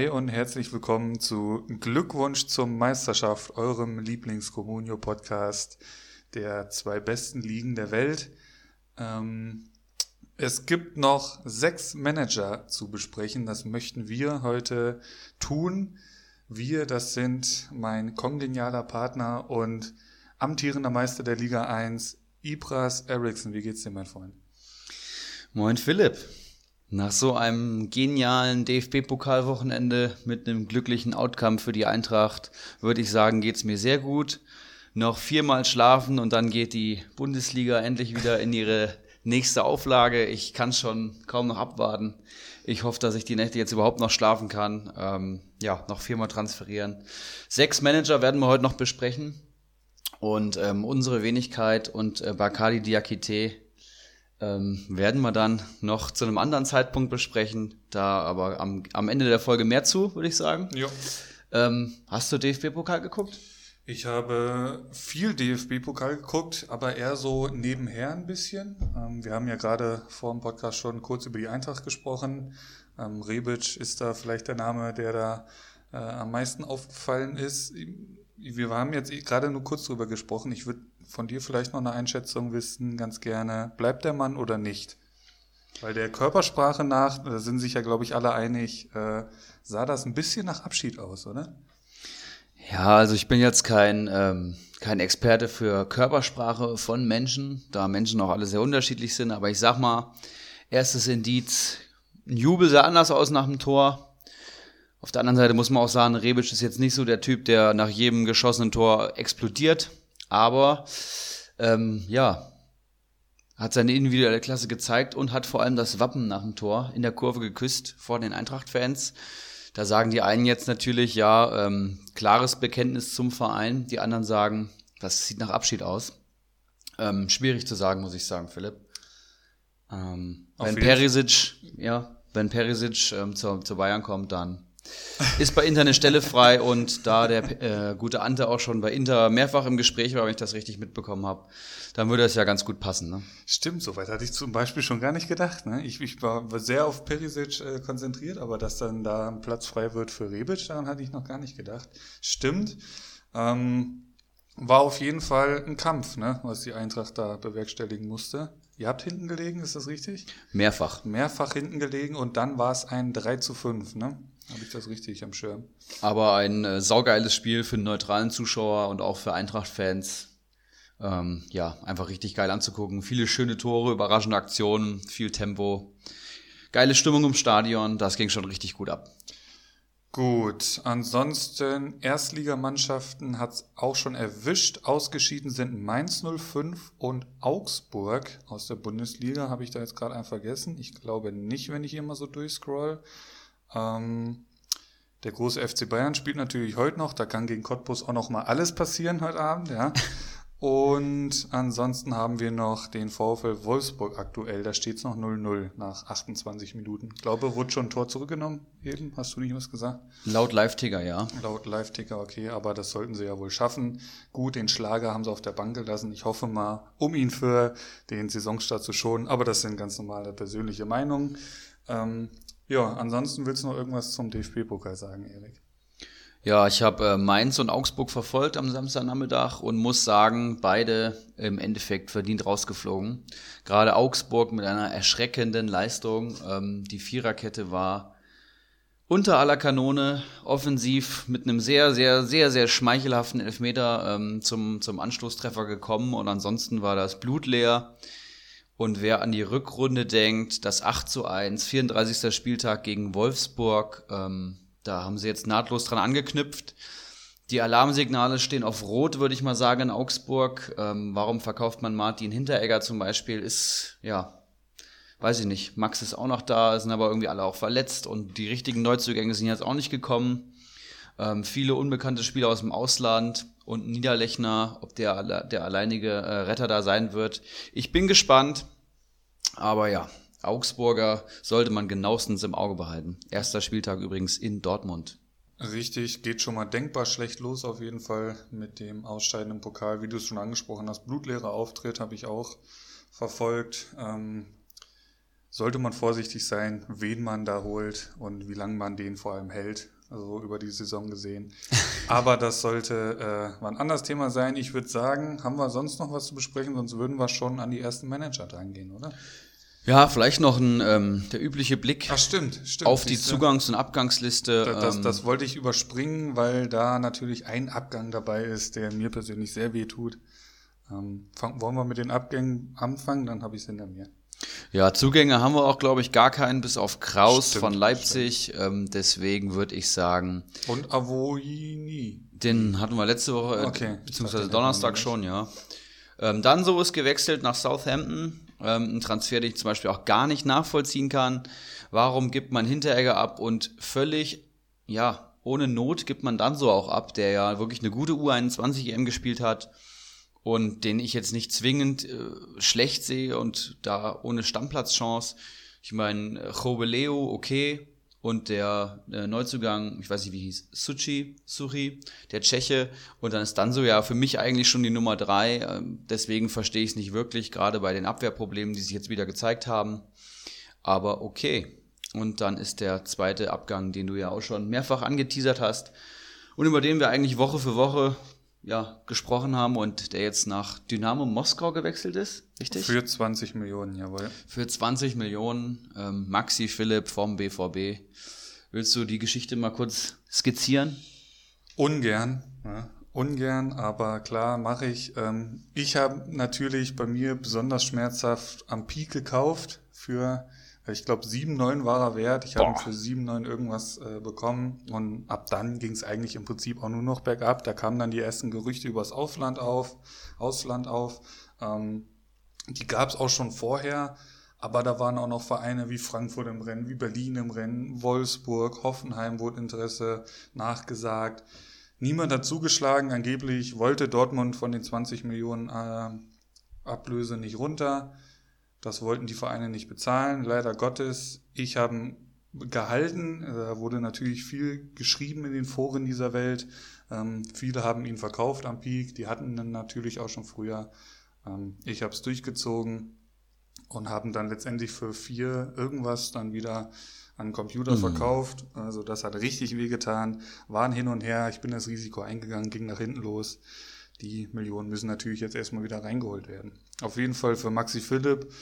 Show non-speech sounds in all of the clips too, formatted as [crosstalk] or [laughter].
Hi und herzlich willkommen zu Glückwunsch zur Meisterschaft, eurem Lieblings-Communio-Podcast der zwei besten Ligen der Welt. Ähm, es gibt noch sechs Manager zu besprechen. Das möchten wir heute tun. Wir, das sind mein kongenialer Partner und amtierender Meister der Liga 1, Ibras Eriksson. Wie geht's dir, mein Freund? Moin Philipp. Nach so einem genialen DFB-Pokalwochenende mit einem glücklichen Outcome für die Eintracht würde ich sagen, geht's mir sehr gut. Noch viermal schlafen und dann geht die Bundesliga endlich wieder in ihre nächste Auflage. Ich kann schon kaum noch abwarten. Ich hoffe, dass ich die Nächte jetzt überhaupt noch schlafen kann. Ähm, ja, noch viermal transferieren. Sechs Manager werden wir heute noch besprechen. Und ähm, unsere Wenigkeit und äh, Bakali Diakite ähm, werden wir dann noch zu einem anderen Zeitpunkt besprechen. Da aber am, am Ende der Folge mehr zu, würde ich sagen. Ja. Ähm, hast du DFB-Pokal geguckt? Ich habe viel DFB-Pokal geguckt, aber eher so nebenher ein bisschen. Ähm, wir haben ja gerade vor dem Podcast schon kurz über die Eintracht gesprochen. Ähm, Rebic ist da vielleicht der Name, der da äh, am meisten aufgefallen ist. Wir haben jetzt eh gerade nur kurz drüber gesprochen. Ich würde von dir vielleicht noch eine Einschätzung wissen, ganz gerne. Bleibt der Mann oder nicht? Weil der Körpersprache nach, da sind sich ja, glaube ich, alle einig, äh, sah das ein bisschen nach Abschied aus, oder? Ja, also ich bin jetzt kein, ähm, kein Experte für Körpersprache von Menschen, da Menschen auch alle sehr unterschiedlich sind, aber ich sag mal, erstes Indiz, ein Jubel sah anders aus nach dem Tor. Auf der anderen Seite muss man auch sagen, Rebic ist jetzt nicht so der Typ, der nach jedem geschossenen Tor explodiert. Aber ähm, ja, hat seine individuelle Klasse gezeigt und hat vor allem das Wappen nach dem Tor in der Kurve geküsst vor den Eintracht-Fans. Da sagen die einen jetzt natürlich, ja, ähm, klares Bekenntnis zum Verein. Die anderen sagen, das sieht nach Abschied aus. Ähm, schwierig zu sagen, muss ich sagen, Philipp. Ähm, wenn Perisic, ja, wenn Perisic ähm, zu, zu Bayern kommt, dann ist bei Inter eine Stelle frei und da der äh, gute Ante auch schon bei Inter mehrfach im Gespräch war, wenn ich das richtig mitbekommen habe, dann würde es ja ganz gut passen. Ne? Stimmt, soweit hatte ich zum Beispiel schon gar nicht gedacht. Ne? Ich, ich war sehr auf Perisic äh, konzentriert, aber dass dann da ein Platz frei wird für Rebic, daran hatte ich noch gar nicht gedacht. Stimmt. Ähm, war auf jeden Fall ein Kampf, ne, was die Eintracht da bewerkstelligen musste. Ihr habt hinten gelegen, ist das richtig? Mehrfach. Mehrfach hinten gelegen und dann war es ein 3 zu 5, ne? Habe ich das richtig am Schirm? Aber ein äh, saugeiles Spiel für einen neutralen Zuschauer und auch für Eintracht-Fans. Ähm, ja, einfach richtig geil anzugucken. Viele schöne Tore, überraschende Aktionen, viel Tempo. Geile Stimmung im Stadion, das ging schon richtig gut ab. Gut, ansonsten Erstligamannschaften hat es auch schon erwischt. Ausgeschieden sind Mainz 05 und Augsburg aus der Bundesliga. Habe ich da jetzt gerade einen vergessen? Ich glaube nicht, wenn ich hier mal so durchscroll. Ähm, der große FC Bayern spielt natürlich heute noch. Da kann gegen Cottbus auch noch mal alles passieren heute Abend, ja. [laughs] Und ansonsten haben wir noch den VfL Wolfsburg aktuell. Da steht es noch 0-0 nach 28 Minuten. Ich glaube, wurde schon ein Tor zurückgenommen eben. Hast du nicht was gesagt? Laut Live-Ticker, ja. Laut Live-Ticker, okay. Aber das sollten sie ja wohl schaffen. Gut, den Schlager haben sie auf der Bank gelassen. Ich hoffe mal, um ihn für den Saisonstart zu schonen. Aber das sind ganz normale persönliche Meinungen. Ähm, ja, ansonsten willst du noch irgendwas zum DFB-Pokal sagen, Erik? Ja, ich habe äh, Mainz und Augsburg verfolgt am Samstagnachmittag und muss sagen, beide im Endeffekt verdient rausgeflogen. Gerade Augsburg mit einer erschreckenden Leistung. Ähm, die Viererkette war unter aller Kanone, offensiv mit einem sehr, sehr, sehr, sehr schmeichelhaften Elfmeter ähm, zum, zum Anstoßtreffer gekommen und ansonsten war das blutleer. Und wer an die Rückrunde denkt, das 8 zu 1, 34. Spieltag gegen Wolfsburg, ähm, da haben sie jetzt nahtlos dran angeknüpft. Die Alarmsignale stehen auf Rot, würde ich mal sagen, in Augsburg. Ähm, warum verkauft man Martin Hinteregger zum Beispiel? Ist, ja, weiß ich nicht. Max ist auch noch da, sind aber irgendwie alle auch verletzt und die richtigen Neuzugänge sind jetzt auch nicht gekommen. Ähm, viele unbekannte Spieler aus dem Ausland und Niederlechner, ob der, der alleinige äh, Retter da sein wird. Ich bin gespannt, aber ja, Augsburger sollte man genauestens im Auge behalten. Erster Spieltag übrigens in Dortmund. Richtig, geht schon mal denkbar schlecht los auf jeden Fall mit dem Ausscheiden im Pokal. Wie du es schon angesprochen hast, blutleerer Auftritt habe ich auch verfolgt. Ähm, sollte man vorsichtig sein, wen man da holt und wie lange man den vor allem hält. Also über die Saison gesehen. [laughs] Aber das sollte äh, mal ein anderes Thema sein. Ich würde sagen, haben wir sonst noch was zu besprechen, sonst würden wir schon an die ersten Manager drangehen, oder? Ja, vielleicht noch ein, ähm, der übliche Blick Ach, stimmt, stimmt. auf die? Zugangs- und Abgangsliste. Das, das, ähm, das wollte ich überspringen, weil da natürlich ein Abgang dabei ist, der mir persönlich sehr weh tut. Ähm, wollen wir mit den Abgängen anfangen? Dann habe ich es hinter mir. Ja, Zugänge haben wir auch, glaube ich, gar keinen, bis auf Kraus Stimmt, von Leipzig. Ähm, deswegen würde ich sagen, Und Avoini. den hatten wir letzte Woche, äh, Okay. beziehungsweise Donnerstag schon, ja. Ähm, dann so ist gewechselt nach Southampton. Ähm, ein Transfer, den ich zum Beispiel auch gar nicht nachvollziehen kann. Warum gibt man Hinteregger ab und völlig, ja, ohne Not gibt man dann so auch ab, der ja wirklich eine gute U21 EM gespielt hat und den ich jetzt nicht zwingend äh, schlecht sehe und da ohne Stammplatzchance. Ich meine, Chobeleo, okay. Und der äh, Neuzugang, ich weiß nicht, wie hieß, Suchi, Suchi, der Tscheche. Und dann ist dann so ja für mich eigentlich schon die Nummer drei. Ähm, deswegen verstehe ich es nicht wirklich, gerade bei den Abwehrproblemen, die sich jetzt wieder gezeigt haben. Aber okay. Und dann ist der zweite Abgang, den du ja auch schon mehrfach angeteasert hast und über den wir eigentlich Woche für Woche ja, gesprochen haben und der jetzt nach Dynamo Moskau gewechselt ist, richtig? Für 20 Millionen, jawohl. Für 20 Millionen, ähm, Maxi Philipp vom BVB. Willst du die Geschichte mal kurz skizzieren? Ungern, ja, ungern, aber klar mache ich. Ähm, ich habe natürlich bei mir besonders schmerzhaft am Peak gekauft für, ich glaube, 7,9 war er wert. Ich habe ihn für 7,9 irgendwas äh, bekommen und ab dann ging es eigentlich im Prinzip auch nur noch bergab. Da kamen dann die ersten Gerüchte übers Ausland auf, Ausland auf. Ähm, die gab es auch schon vorher, aber da waren auch noch Vereine wie Frankfurt im Rennen, wie Berlin im Rennen, Wolfsburg, Hoffenheim wurde Interesse nachgesagt. Niemand hat zugeschlagen. Angeblich wollte Dortmund von den 20 Millionen äh, Ablöse nicht runter. Das wollten die Vereine nicht bezahlen. Leider Gottes. Ich habe ihn gehalten. Da wurde natürlich viel geschrieben in den Foren dieser Welt. Ähm, viele haben ihn verkauft am Peak. Die hatten ihn natürlich auch schon früher. Ähm, ich habe es durchgezogen und haben dann letztendlich für vier irgendwas dann wieder an den Computer verkauft. Also das hat richtig wehgetan. Waren hin und her. Ich bin das Risiko eingegangen, ging nach hinten los. Die Millionen müssen natürlich jetzt erstmal wieder reingeholt werden. Auf jeden Fall für Maxi Philipp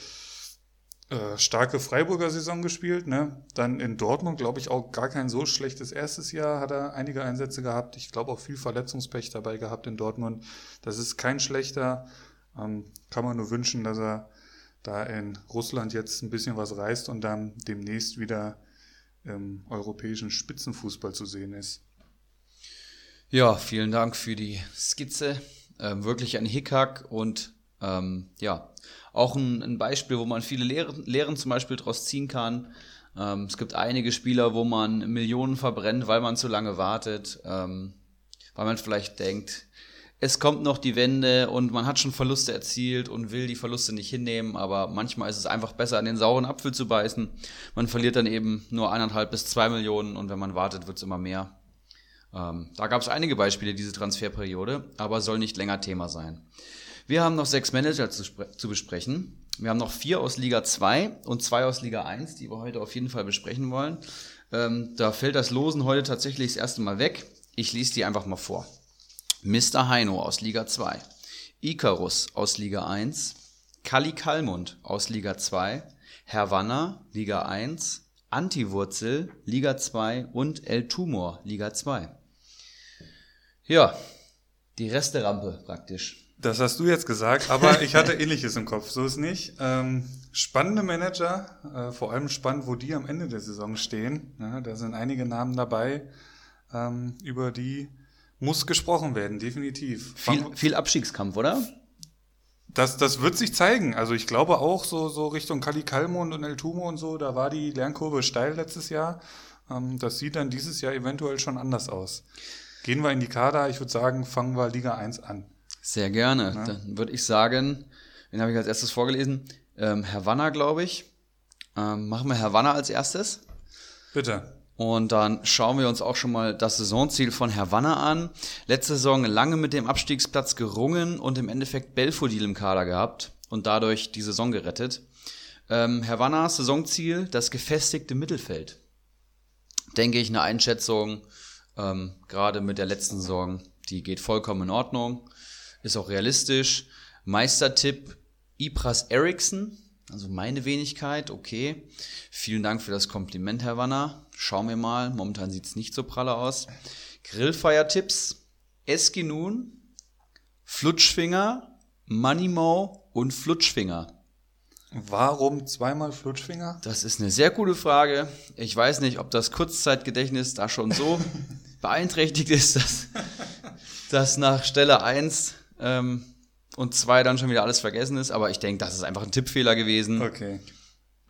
äh, starke Freiburger Saison gespielt. Ne? Dann in Dortmund, glaube ich, auch gar kein so schlechtes erstes Jahr. Hat er einige Einsätze gehabt. Ich glaube auch viel Verletzungspech dabei gehabt in Dortmund. Das ist kein schlechter. Ähm, kann man nur wünschen, dass er da in Russland jetzt ein bisschen was reißt und dann demnächst wieder im europäischen Spitzenfußball zu sehen ist. Ja, vielen Dank für die Skizze. Ähm, wirklich ein Hickhack und ähm, ja, auch ein, ein Beispiel, wo man viele Lehren, Lehren zum Beispiel daraus ziehen kann. Ähm, es gibt einige Spieler, wo man Millionen verbrennt, weil man zu lange wartet, ähm, weil man vielleicht denkt, es kommt noch die Wende und man hat schon Verluste erzielt und will die Verluste nicht hinnehmen, aber manchmal ist es einfach besser, an den sauren Apfel zu beißen. Man verliert dann eben nur eineinhalb bis zwei Millionen und wenn man wartet, wird es immer mehr. Ähm, da gab es einige Beispiele diese Transferperiode, aber soll nicht länger Thema sein. Wir haben noch sechs Manager zu, zu besprechen. Wir haben noch vier aus Liga 2 und zwei aus Liga 1, die wir heute auf jeden Fall besprechen wollen. Ähm, da fällt das Losen heute tatsächlich das erste Mal weg. Ich lese die einfach mal vor. Mr. Heino aus Liga 2, Icarus aus Liga 1, Kali Kalmund aus Liga 2, Herr Liga 1, Antiwurzel, Liga 2 und El Tumor, Liga 2. Ja, die Resterampe praktisch. Das hast du jetzt gesagt, aber ich hatte [laughs] ähnliches im Kopf, so ist nicht. Ähm, spannende Manager, äh, vor allem spannend, wo die am Ende der Saison stehen. Ja, da sind einige Namen dabei, ähm, über die muss gesprochen werden, definitiv. Viel, viel Abstiegskampf, oder? Das, das wird sich zeigen. Also ich glaube auch so, so Richtung Kali Kalmund und El Tumo und so, da war die Lernkurve steil letztes Jahr. Ähm, das sieht dann dieses Jahr eventuell schon anders aus. Gehen wir in die Kader, ich würde sagen, fangen wir Liga 1 an. Sehr gerne. Dann würde ich sagen, den habe ich als erstes vorgelesen. Ähm, Herr Wanner, glaube ich. Ähm, machen wir Herr Wanner als erstes. Bitte. Und dann schauen wir uns auch schon mal das Saisonziel von Herr Wanner an. Letzte Saison lange mit dem Abstiegsplatz gerungen und im Endeffekt Belfodil im Kader gehabt und dadurch die Saison gerettet. Ähm, Havanna, Saisonziel, das gefestigte Mittelfeld. Denke ich, eine Einschätzung, ähm, gerade mit der letzten Saison, die geht vollkommen in Ordnung, ist auch realistisch. Meistertipp Ibras Eriksson, also meine Wenigkeit, okay. Vielen Dank für das Kompliment, Herr Wanner. Schauen wir mal, momentan sieht es nicht so pralle aus. Grillfeiertipps, Eskinun, Flutschfinger, Moneymo und Flutschfinger. Warum zweimal Flutschfinger? Das ist eine sehr gute Frage. Ich weiß nicht, ob das Kurzzeitgedächtnis da schon so [laughs] beeinträchtigt ist, dass, dass nach Stelle 1 ähm, und 2 dann schon wieder alles vergessen ist. Aber ich denke, das ist einfach ein Tippfehler gewesen. Okay.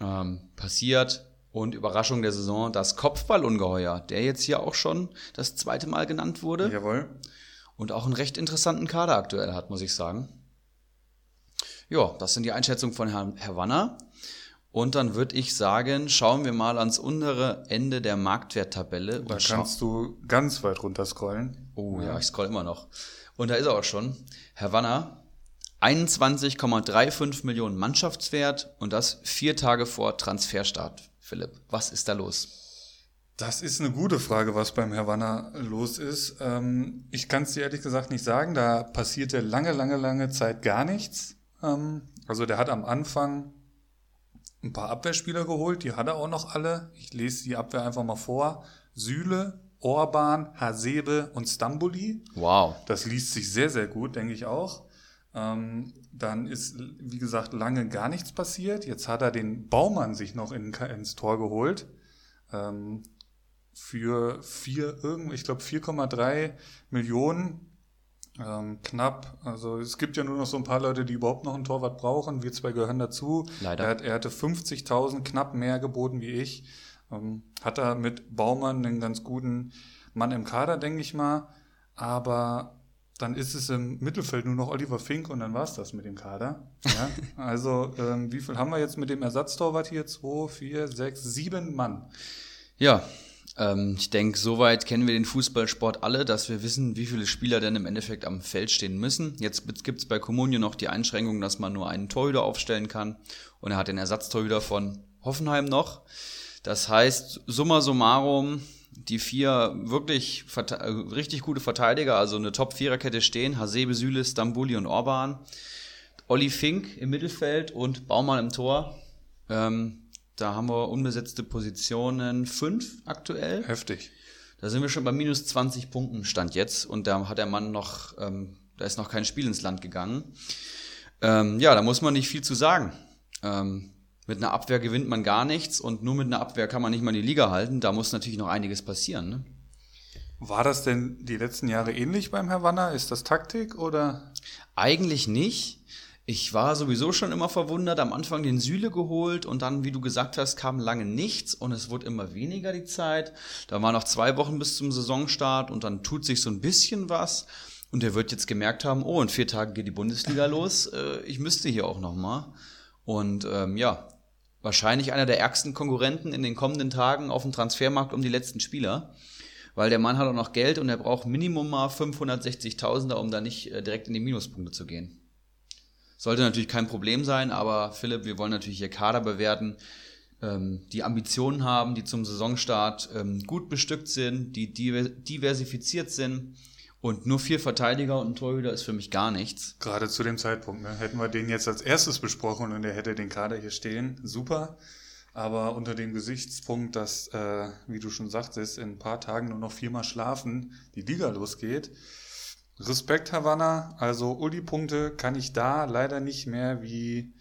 Ähm, passiert. Und Überraschung der Saison, das Kopfballungeheuer, der jetzt hier auch schon das zweite Mal genannt wurde. Jawohl. Und auch einen recht interessanten Kader aktuell hat, muss ich sagen. Ja, das sind die Einschätzungen von Herrn Herr Wanner. Und dann würde ich sagen, schauen wir mal ans untere Ende der Marktwerttabelle. Da kannst du ganz weit runter scrollen. Oh ja, ich scroll immer noch. Und da ist er auch schon. Herr Wanner, 21,35 Millionen Mannschaftswert und das vier Tage vor Transferstart. Philipp, was ist da los? Das ist eine gute Frage, was beim Herr Wanner los ist. Ähm, ich kann es dir ehrlich gesagt nicht sagen. Da passierte lange, lange, lange Zeit gar nichts. Ähm, also der hat am Anfang ein paar Abwehrspieler geholt. Die hat er auch noch alle. Ich lese die Abwehr einfach mal vor. Süle, Orban, Hasebe und Stamboli. Wow. Das liest sich sehr, sehr gut, denke ich auch. Ähm, dann ist, wie gesagt, lange gar nichts passiert. Jetzt hat er den Baumann sich noch in, ins Tor geholt. Ähm, für vier, ich glaube 4,3 Millionen. Ähm, knapp. Also es gibt ja nur noch so ein paar Leute, die überhaupt noch einen Torwart brauchen. Wir zwei gehören dazu. Leider. Er, hat, er hatte 50.000 knapp mehr geboten wie ich. Ähm, hat er mit Baumann einen ganz guten Mann im Kader, denke ich mal. Aber dann ist es im Mittelfeld nur noch Oliver Fink und dann war es das mit dem Kader. Ja? [laughs] also ähm, wie viel haben wir jetzt mit dem Ersatztorwart hier? Zwei, vier, sechs, sieben Mann. Ja, ähm, ich denke, soweit kennen wir den Fußballsport alle, dass wir wissen, wie viele Spieler denn im Endeffekt am Feld stehen müssen. Jetzt gibt es bei Comunio noch die Einschränkung, dass man nur einen Torhüter aufstellen kann. Und er hat den Ersatztorhüter von Hoffenheim noch. Das heißt, summa summarum, die vier wirklich äh, richtig gute Verteidiger, also eine Top-Viererkette stehen, Hasebe, Süle, Stambuli und Orban. Olli Fink im Mittelfeld und Baumann im Tor. Ähm, da haben wir unbesetzte Positionen fünf aktuell. Heftig. Da sind wir schon bei minus 20 Punkten Stand jetzt und da hat der Mann noch, ähm, da ist noch kein Spiel ins Land gegangen. Ähm, ja, da muss man nicht viel zu sagen. Ähm, mit einer Abwehr gewinnt man gar nichts und nur mit einer Abwehr kann man nicht mal die Liga halten. Da muss natürlich noch einiges passieren. Ne? War das denn die letzten Jahre ähnlich beim Herr Wanner? Ist das Taktik oder? Eigentlich nicht. Ich war sowieso schon immer verwundert, am Anfang den Süle geholt und dann, wie du gesagt hast, kam lange nichts und es wurde immer weniger die Zeit. Da waren noch zwei Wochen bis zum Saisonstart und dann tut sich so ein bisschen was und er wird jetzt gemerkt haben, oh, in vier Tagen geht die Bundesliga [laughs] los, äh, ich müsste hier auch nochmal. Und ähm, ja, wahrscheinlich einer der ärgsten Konkurrenten in den kommenden Tagen auf dem Transfermarkt um die letzten Spieler. Weil der Mann hat auch noch Geld und er braucht Minimum mal 560.000er, um da nicht äh, direkt in die Minuspunkte zu gehen. Sollte natürlich kein Problem sein, aber Philipp, wir wollen natürlich hier Kader bewerten, ähm, die Ambitionen haben, die zum Saisonstart ähm, gut bestückt sind, die diver- diversifiziert sind. Und nur vier Verteidiger und ein Torhüter ist für mich gar nichts. Gerade zu dem Zeitpunkt, ne? Hätten wir den jetzt als erstes besprochen und er hätte den Kader hier stehen, super. Aber unter dem Gesichtspunkt, dass, äh, wie du schon sagtest, in ein paar Tagen nur noch viermal schlafen, die Liga losgeht. Respekt, Havanna. Also Uli-Punkte kann ich da leider nicht mehr wie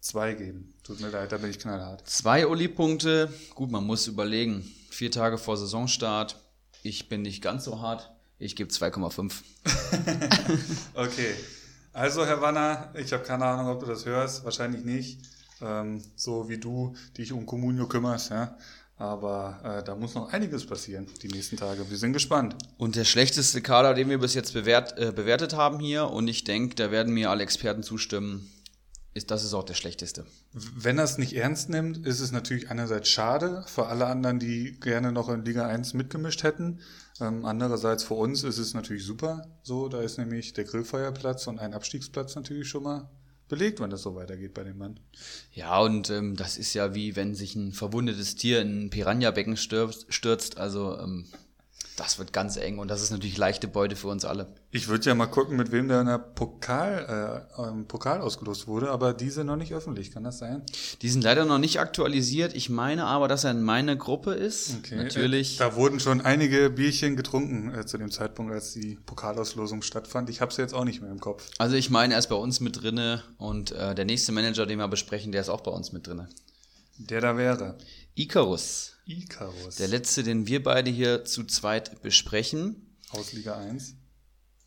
zwei geben. Tut mir leid, da bin ich knallhart. Zwei Uli-Punkte. Gut, man muss überlegen. Vier Tage vor Saisonstart. Ich bin nicht ganz so hart. Ich gebe 2,5. [laughs] Okay. Also, Herr Wanner, ich habe keine Ahnung, ob du das hörst. Wahrscheinlich nicht. Ähm, so wie du dich um Comunio kümmerst, ja. Aber äh, da muss noch einiges passieren die nächsten Tage. Wir sind gespannt. Und der schlechteste Kader, den wir bis jetzt bewert, äh, bewertet haben hier, und ich denke, da werden mir alle Experten zustimmen, ist das ist auch der schlechteste. Wenn er es nicht ernst nimmt, ist es natürlich einerseits schade für alle anderen, die gerne noch in Liga 1 mitgemischt hätten. Ähm, andererseits für uns ist es natürlich super. So, da ist nämlich der Grillfeuerplatz und ein Abstiegsplatz natürlich schon mal belegt, wenn das so weitergeht bei dem Mann. Ja, und ähm, das ist ja wie wenn sich ein verwundetes Tier in ein Piranha-Becken stürzt, stürzt. Also ähm, das wird ganz eng und das ist natürlich leichte Beute für uns alle. Ich würde ja mal gucken, mit wem der in der Pokal, äh, Pokal ausgelost wurde, aber diese noch nicht öffentlich, kann das sein? Die sind leider noch nicht aktualisiert. Ich meine aber, dass er in meiner Gruppe ist. Okay. Natürlich. Äh, da wurden schon einige Bierchen getrunken äh, zu dem Zeitpunkt, als die Pokalauslosung stattfand. Ich habe sie jetzt auch nicht mehr im Kopf. Also ich meine, er ist bei uns mit drinne und äh, der nächste Manager, den wir besprechen, der ist auch bei uns mit drinne. Der da wäre. Icarus. Icarus. Der letzte, den wir beide hier zu zweit besprechen. Aus Liga 1.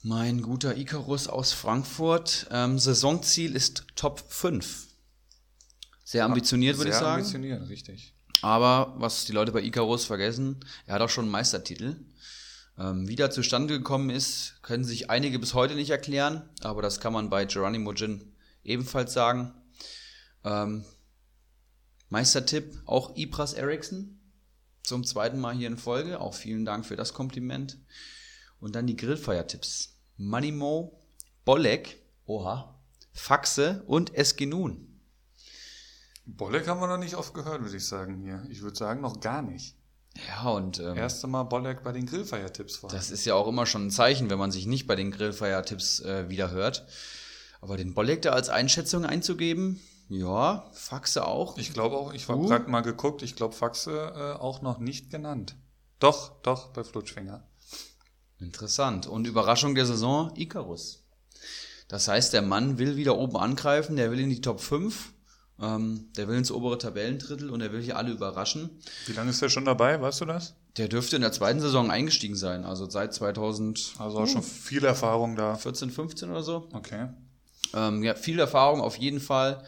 Mein guter Icarus aus Frankfurt. Ähm, Saisonziel ist Top 5. Sehr ambitioniert, würde ich Sehr sagen. ambitioniert, richtig. Aber was die Leute bei Icarus vergessen, er hat auch schon einen Meistertitel. Ähm, wie der zustande gekommen ist, können sich einige bis heute nicht erklären, aber das kann man bei Geronimo Gin ebenfalls sagen. Ähm, Meistertipp, auch Ibras Eriksson zum zweiten Mal hier in Folge. Auch vielen Dank für das Kompliment. Und dann die Grillfeiertipps. Manimo, Bolek, oha, Faxe und Eskinun. Bolleck haben wir noch nicht oft gehört, würde ich sagen hier. Ich würde sagen, noch gar nicht. Ja, und ähm, Erste Mal Bolleck bei den Grillfeiertipps war. Das ist ja auch immer schon ein Zeichen, wenn man sich nicht bei den Grillfeiertipps äh, wieder hört. Aber den Bolleck da als Einschätzung einzugeben, ja, Faxe auch. Ich glaube auch, ich habe Uh. gerade mal geguckt, ich glaube Faxe äh, auch noch nicht genannt. Doch, doch, bei Flutschfinger. Interessant. Und Überraschung der Saison, Icarus. Das heißt, der Mann will wieder oben angreifen, der will in die Top 5, ähm, der will ins obere Tabellendrittel und er will hier alle überraschen. Wie lange ist der schon dabei, weißt du das? Der dürfte in der zweiten Saison eingestiegen sein, also seit 2014, Also auch schon viel Erfahrung da. 15 oder so. Okay. Ähm, ja, viel Erfahrung auf jeden Fall.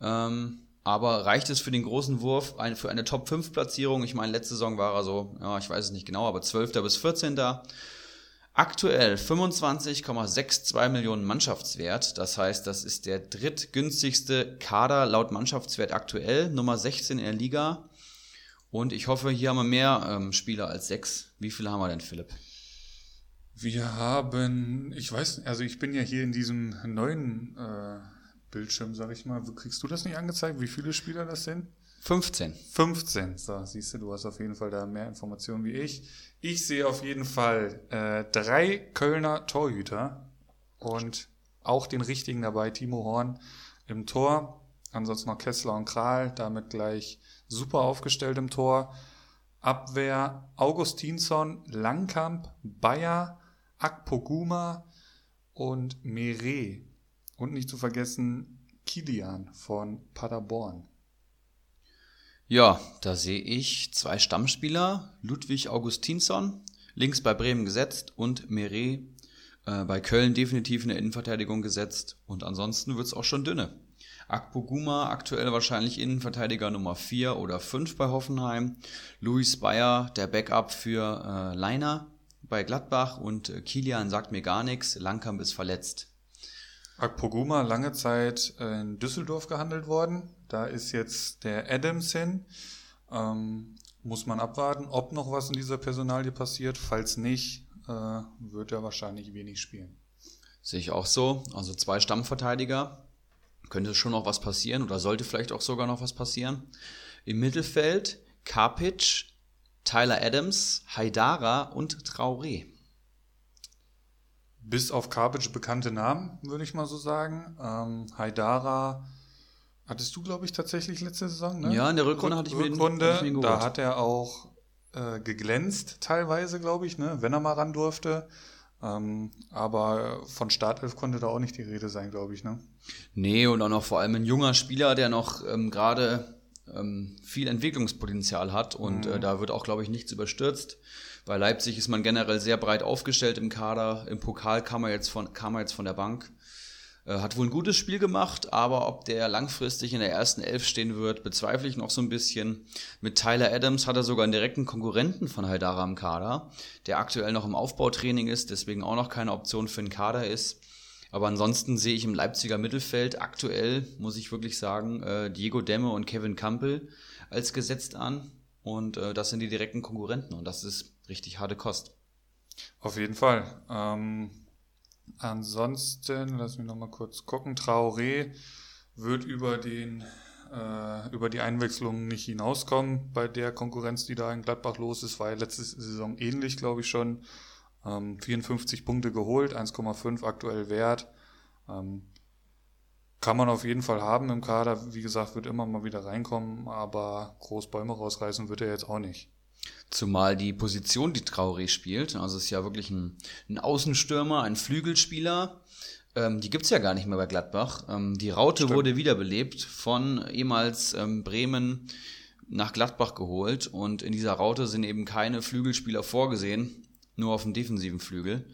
Ähm, aber reicht es für den großen Wurf, für eine Top-5-Platzierung? Ich meine, letzte Saison war er so, ja, ich weiß es nicht genau, aber 12. bis 14. Aktuell 25,62 Millionen Mannschaftswert. Das heißt, das ist der drittgünstigste Kader laut Mannschaftswert aktuell, Nummer 16 in der Liga. Und ich hoffe, hier haben wir mehr ähm, Spieler als sechs. Wie viele haben wir denn, Philipp? Wir haben, ich weiß, also ich bin ja hier in diesem neuen äh, Bildschirm, sag ich mal. Kriegst du das nicht angezeigt, wie viele Spieler das sind? 15. 15. So, siehst du, du hast auf jeden Fall da mehr Informationen wie ich. Ich sehe auf jeden Fall äh, drei Kölner Torhüter und auch den richtigen dabei, Timo Horn im Tor. Ansonsten noch Kessler und Kral, damit gleich super aufgestellt im Tor. Abwehr Augustinsson, Langkamp, Bayer, Akpoguma und Mere. Und nicht zu vergessen Kilian von Paderborn. Ja, da sehe ich zwei Stammspieler, Ludwig Augustinsson, links bei Bremen gesetzt und Meret äh, bei Köln definitiv in der Innenverteidigung gesetzt und ansonsten wird's auch schon dünne. Akpoguma aktuell wahrscheinlich Innenverteidiger Nummer 4 oder 5 bei Hoffenheim, Luis Bayer der Backup für äh, Leiner bei Gladbach und äh, Kilian sagt mir gar nichts, Langkamp ist verletzt. Akpoguma lange Zeit in Düsseldorf gehandelt worden. Da ist jetzt der Adams hin. Ähm, muss man abwarten, ob noch was in dieser Personalie passiert. Falls nicht, äh, wird er wahrscheinlich wenig spielen. Sehe ich auch so. Also zwei Stammverteidiger. Könnte schon noch was passieren oder sollte vielleicht auch sogar noch was passieren. Im Mittelfeld Karpic, Tyler Adams, Haidara und Traoré. Bis auf Karpic bekannte Namen, würde ich mal so sagen. Ähm, Haidara hattest du, glaube ich, tatsächlich letzte Saison, ne? Ja, in der Rückrunde hatte ich den- Rückrunde, mir ihn da hat er auch äh, geglänzt teilweise, glaube ich, ne? wenn er mal ran durfte. Ähm, aber von Startelf konnte da auch nicht die Rede sein, glaube ich. Ne? Nee, und auch noch vor allem ein junger Spieler, der noch ähm, gerade ähm, viel Entwicklungspotenzial hat und äh, da wird auch, glaube ich, nichts überstürzt. Bei Leipzig ist man generell sehr breit aufgestellt im Kader. Im Pokal kam er jetzt von, kam er jetzt von der Bank. Äh, hat wohl ein gutes Spiel gemacht, aber ob der langfristig in der ersten Elf stehen wird, bezweifle ich noch so ein bisschen. Mit Tyler Adams hat er sogar einen direkten Konkurrenten von Haidara im Kader, der aktuell noch im Aufbautraining ist, deswegen auch noch keine Option für den Kader ist. Aber ansonsten sehe ich im Leipziger Mittelfeld aktuell, muss ich wirklich sagen, äh, Diego Demme und Kevin Campbell als gesetzt an. Und äh, das sind die direkten Konkurrenten und das ist richtig harte Kost. Auf jeden Fall. Ähm, ansonsten, lass mich nochmal kurz gucken. Traoré wird über den äh, über die Einwechslung nicht hinauskommen bei der Konkurrenz, die da in Gladbach los ist. War ja letzte Saison ähnlich, glaube ich schon. Ähm, 54 Punkte geholt, 1,5 aktuell wert. Ähm, kann man auf jeden Fall haben im Kader. Wie gesagt, wird immer mal wieder reinkommen, aber groß Bäume rausreißen wird er jetzt auch nicht. Zumal die Position, die Traoré spielt, also es ist ja wirklich ein, ein Außenstürmer, ein Flügelspieler, ähm, die gibt's ja gar nicht mehr bei Gladbach. Ähm, die Raute Stimmt. wurde wiederbelebt von ehemals ähm, Bremen nach Gladbach geholt und in dieser Raute sind eben keine Flügelspieler vorgesehen, nur auf dem defensiven Flügel,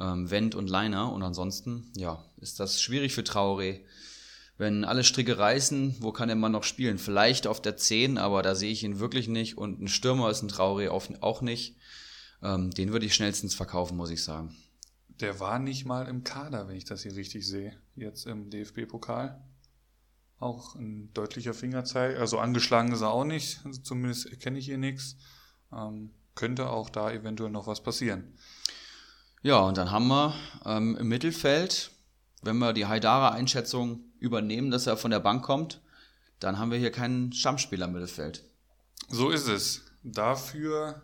ähm, Wendt und Leiner und ansonsten, ja, ist das schwierig für Traoré. Wenn alle Stricke reißen, wo kann der Mann noch spielen? Vielleicht auf der 10, aber da sehe ich ihn wirklich nicht und ein Stürmer ist ein Traoré auch nicht. Ähm, den würde ich schnellstens verkaufen, muss ich sagen. Der war nicht mal im Kader, wenn ich das hier richtig sehe. Jetzt im DFB-Pokal. Auch ein deutlicher Fingerzeig. Also angeschlagen ist er auch nicht. Also zumindest erkenne ich hier nichts. Ähm, könnte auch da eventuell noch was passieren. Ja, und dann haben wir ähm, im Mittelfeld, wenn wir die Haidara-Einschätzung übernehmen, dass er von der Bank kommt, dann haben wir hier keinen Stammspieler im Mittelfeld. So ist es. Dafür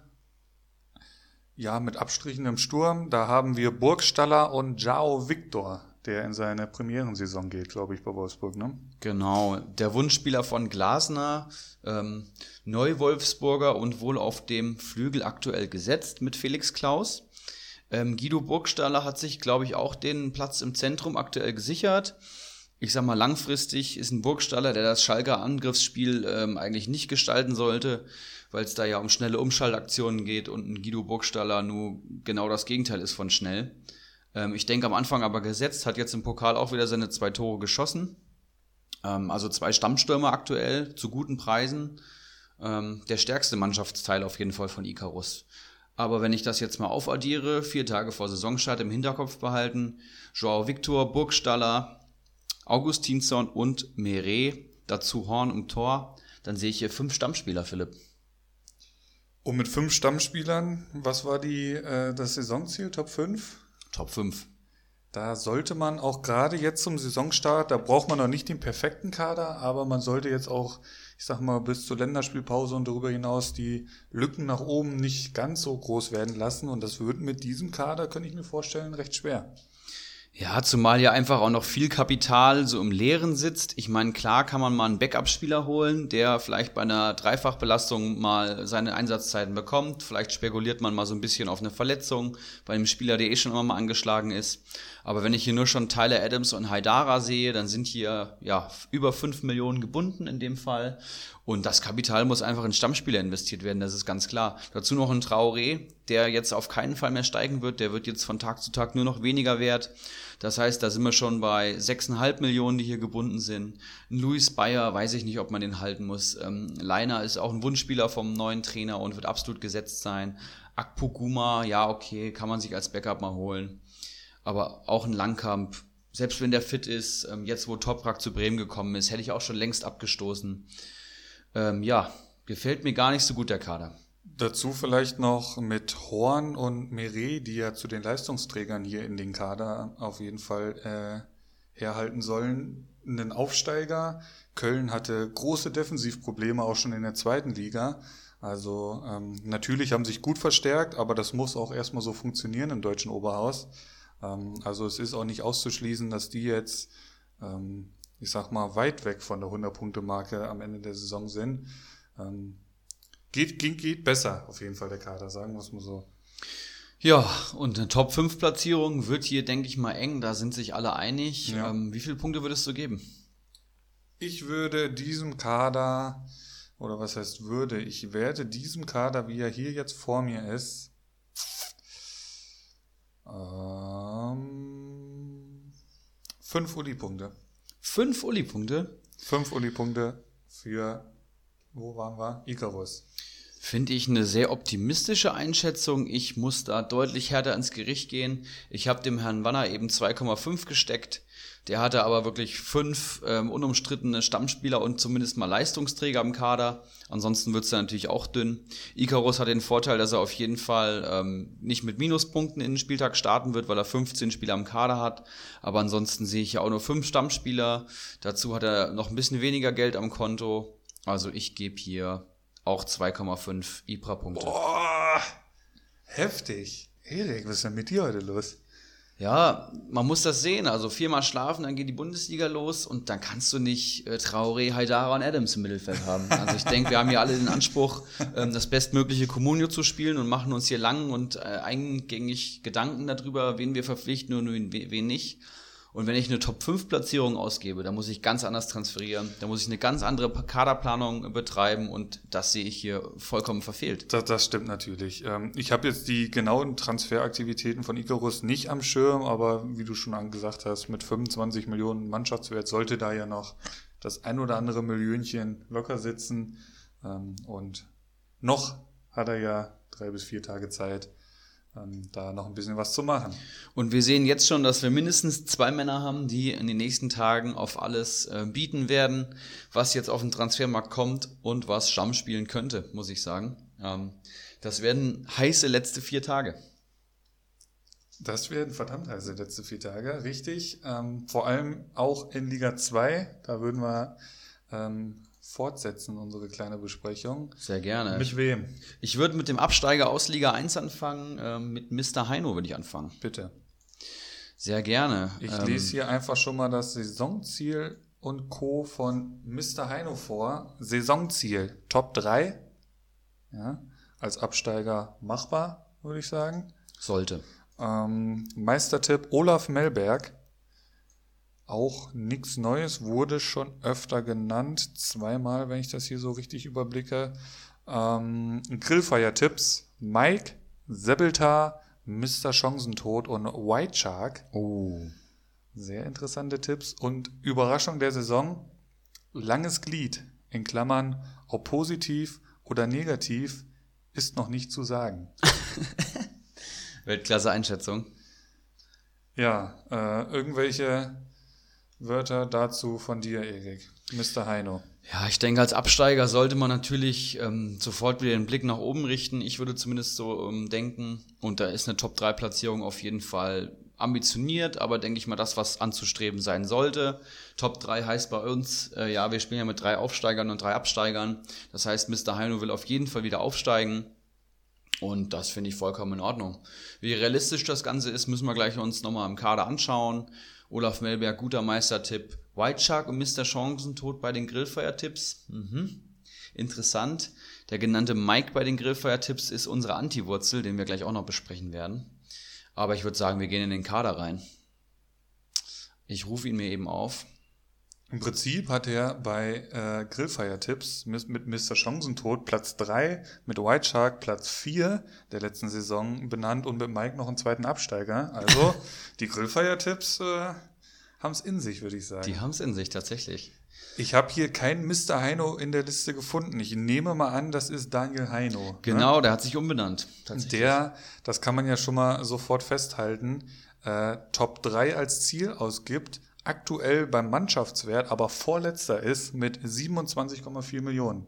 ja, mit Abstrichen im Sturm. Da haben wir Burgstaller und Jao Victor, der in seine Premierensaison geht, glaube ich, bei Wolfsburg, ne? Genau, der Wunschspieler von Glasner, ähm, Neuwolfsburger und wohl auf dem Flügel aktuell gesetzt mit Felix Klaus. Ähm, Guido Burgstaller hat sich, glaube ich, auch den Platz im Zentrum aktuell gesichert. Ich sag mal, langfristig ist ein Burgstaller, der das Schalker Angriffsspiel ähm, eigentlich nicht gestalten sollte weil es da ja um schnelle Umschaltaktionen geht und ein Guido Burgstaller nur genau das Gegenteil ist von schnell. Ähm, ich denke am Anfang aber gesetzt, hat jetzt im Pokal auch wieder seine zwei Tore geschossen. Ähm, also zwei Stammstürmer aktuell zu guten Preisen. Ähm, der stärkste Mannschaftsteil auf jeden Fall von Icarus. Aber wenn ich das jetzt mal aufaddiere, vier Tage vor Saisonstart im Hinterkopf behalten, Joao Victor, Burgstaller, Augustinsson und Meret, dazu Horn im Tor, dann sehe ich hier fünf Stammspieler, Philipp. Und mit fünf Stammspielern, was war die, äh, das Saisonziel? Top 5? Top 5. Da sollte man auch gerade jetzt zum Saisonstart, da braucht man noch nicht den perfekten Kader, aber man sollte jetzt auch, ich sag mal, bis zur Länderspielpause und darüber hinaus die Lücken nach oben nicht ganz so groß werden lassen. Und das wird mit diesem Kader, könnte ich mir vorstellen, recht schwer. Ja, zumal ja einfach auch noch viel Kapital so im Leeren sitzt. Ich meine, klar kann man mal einen Backup-Spieler holen, der vielleicht bei einer Dreifachbelastung mal seine Einsatzzeiten bekommt. Vielleicht spekuliert man mal so ein bisschen auf eine Verletzung bei einem Spieler, der eh schon immer mal angeschlagen ist. Aber wenn ich hier nur schon Tyler Adams und Haidara sehe, dann sind hier ja über 5 Millionen gebunden in dem Fall. Und das Kapital muss einfach in Stammspieler investiert werden, das ist ganz klar. Dazu noch ein Traoré, der jetzt auf keinen Fall mehr steigen wird. Der wird jetzt von Tag zu Tag nur noch weniger wert. Das heißt, da sind wir schon bei 6,5 Millionen, die hier gebunden sind. Luis Bayer, weiß ich nicht, ob man den halten muss. Ähm, Leiner ist auch ein Wunschspieler vom neuen Trainer und wird absolut gesetzt sein. Akpoguma, ja, okay, kann man sich als Backup mal holen. Aber auch ein Langkamp, selbst wenn der fit ist, ähm, jetzt wo Toprak zu Bremen gekommen ist, hätte ich auch schon längst abgestoßen. Ähm, ja, gefällt mir gar nicht so gut der Kader. Dazu vielleicht noch mit Horn und Meret, die ja zu den Leistungsträgern hier in den Kader auf jeden Fall äh, herhalten sollen. Einen Aufsteiger. Köln hatte große Defensivprobleme auch schon in der zweiten Liga. Also ähm, natürlich haben sich gut verstärkt, aber das muss auch erstmal so funktionieren im deutschen Oberhaus. Ähm, also es ist auch nicht auszuschließen, dass die jetzt, ähm, ich sag mal, weit weg von der 100-Punkte-Marke am Ende der Saison sind. Ähm, geht, geht, geht besser auf jeden Fall der Kader, sagen wir es mal so. Ja, und eine Top-5-Platzierung wird hier, denke ich mal, eng. Da sind sich alle einig. Ja. Wie viele Punkte würdest du geben? Ich würde diesem Kader, oder was heißt würde, ich werde diesem Kader, wie er hier jetzt vor mir ist, fünf Uli-Punkte. Fünf Uli-Punkte? Fünf Uli-Punkte für, wo waren wir? Icarus. Finde ich eine sehr optimistische Einschätzung. Ich muss da deutlich härter ins Gericht gehen. Ich habe dem Herrn Wanner eben 2,5 gesteckt. Der hatte aber wirklich fünf ähm, unumstrittene Stammspieler und zumindest mal Leistungsträger im Kader. Ansonsten wird es natürlich auch dünn. Icarus hat den Vorteil, dass er auf jeden Fall ähm, nicht mit Minuspunkten in den Spieltag starten wird, weil er 15 Spieler im Kader hat. Aber ansonsten sehe ich ja auch nur fünf Stammspieler. Dazu hat er noch ein bisschen weniger Geld am Konto. Also ich gebe hier auch 2,5 IPRA-Punkte. Boah, heftig. Erik, was ist denn mit dir heute los? Ja, man muss das sehen. Also viermal schlafen, dann geht die Bundesliga los und dann kannst du nicht äh, Traoré, Haidara und Adams im Mittelfeld haben. Also ich denke, wir haben hier alle den Anspruch, ähm, das bestmögliche Comunio zu spielen und machen uns hier lang und äh, eingängig Gedanken darüber, wen wir verpflichten und wen nicht. Und wenn ich eine Top-5-Platzierung ausgebe, dann muss ich ganz anders transferieren. Da muss ich eine ganz andere Kaderplanung betreiben und das sehe ich hier vollkommen verfehlt. Das, das stimmt natürlich. Ähm, ich habe jetzt die genauen Transferaktivitäten von Icarus nicht am Schirm, aber wie du schon angesagt hast, mit 25 Millionen Mannschaftswert sollte da ja noch das ein oder andere Millionchen locker sitzen. Ähm, und noch hat er ja drei bis vier Tage Zeit, da noch ein bisschen was zu machen. Und wir sehen jetzt schon, dass wir mindestens zwei Männer haben, die in den nächsten Tagen auf alles äh, bieten werden, was jetzt auf den Transfermarkt kommt und was Stamm spielen könnte, muss ich sagen. Ähm, das werden heiße letzte vier Tage. Das werden verdammt heiße letzte vier Tage, richtig. Ähm, vor allem auch in Liga 2, da würden wir ähm, fortsetzen, unsere kleine Besprechung. Sehr gerne. Mit wem? Ich würde mit dem Absteiger aus Liga 1 anfangen. Äh, mit Mr. Heino würde ich anfangen. Bitte. Sehr gerne. Ich ähm, lese hier einfach schon mal das Saisonziel und Co. von Mr. Heino vor. Saisonziel Top 3. Ja, als Absteiger machbar, würde ich sagen. Sollte. Ähm, Meistertipp Olaf Melberg. Auch nichts Neues, wurde schon öfter genannt, zweimal, wenn ich das hier so richtig überblicke. Ähm, Grillfeier-Tipps, Mike, Sebeltar, Mr. Chancentod und White Shark. Oh. Sehr interessante Tipps. Und Überraschung der Saison, langes Glied, in Klammern, ob positiv oder negativ, ist noch nicht zu sagen. [laughs] Weltklasse Einschätzung. Ja, äh, irgendwelche Wörter dazu von dir, Erik. Mr. Heino. Ja, ich denke, als Absteiger sollte man natürlich ähm, sofort wieder den Blick nach oben richten. Ich würde zumindest so ähm, denken. Und da ist eine Top-3-Platzierung auf jeden Fall ambitioniert, aber denke ich mal das, was anzustreben sein sollte. Top 3 heißt bei uns, äh, ja, wir spielen ja mit drei Aufsteigern und drei Absteigern. Das heißt, Mr. Heino will auf jeden Fall wieder aufsteigen. Und das finde ich vollkommen in Ordnung. Wie realistisch das Ganze ist, müssen wir gleich uns nochmal im Kader anschauen. Olaf Melberg, guter Meistertipp. White Shark und Mr. Chancentod bei den Grillfeuertipps. Mhm. Interessant. Der genannte Mike bei den Grillfeuertipps ist unsere Anti-Wurzel, den wir gleich auch noch besprechen werden. Aber ich würde sagen, wir gehen in den Kader rein. Ich rufe ihn mir eben auf. Im Prinzip hat er bei äh, Grillfire-Tipps mit, mit Mr. Chancentod Platz 3, mit White Shark Platz 4 der letzten Saison benannt und mit Mike noch einen zweiten Absteiger. Also [laughs] die Grillfire-Tipps äh, haben es in sich, würde ich sagen. Die haben es in sich, tatsächlich. Ich habe hier keinen Mr. Heino in der Liste gefunden. Ich nehme mal an, das ist Daniel Heino. Ne? Genau, ne? der hat sich umbenannt. Der, das kann man ja schon mal sofort festhalten, äh, Top 3 als Ziel ausgibt aktuell beim Mannschaftswert aber vorletzter ist mit 27,4 Millionen.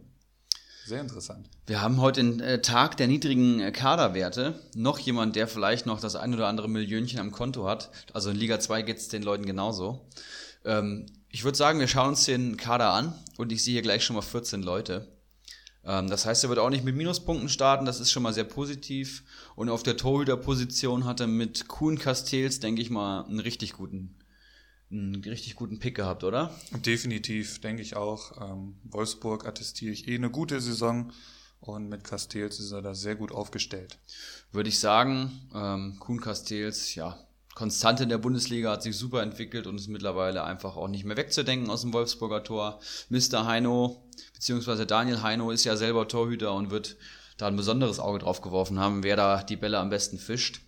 Sehr interessant. Wir haben heute den äh, Tag der niedrigen äh, Kaderwerte. Noch jemand, der vielleicht noch das ein oder andere Millionchen am Konto hat. Also in Liga 2 geht es den Leuten genauso. Ähm, ich würde sagen, wir schauen uns den Kader an und ich sehe hier gleich schon mal 14 Leute. Ähm, das heißt, er wird auch nicht mit Minuspunkten starten, das ist schon mal sehr positiv. Und auf der Torhüterposition hat er mit Kuhn Castells, denke ich mal, einen richtig guten einen richtig guten Pick gehabt, oder? Definitiv, denke ich auch. Ähm, Wolfsburg attestiere ich eh eine gute Saison und mit Castells ist er da sehr gut aufgestellt. Würde ich sagen, ähm, Kuhn Castells, ja, konstant in der Bundesliga, hat sich super entwickelt und ist mittlerweile einfach auch nicht mehr wegzudenken aus dem Wolfsburger Tor. Mr. Heino, beziehungsweise Daniel Heino ist ja selber Torhüter und wird da ein besonderes Auge drauf geworfen haben, wer da die Bälle am besten fischt.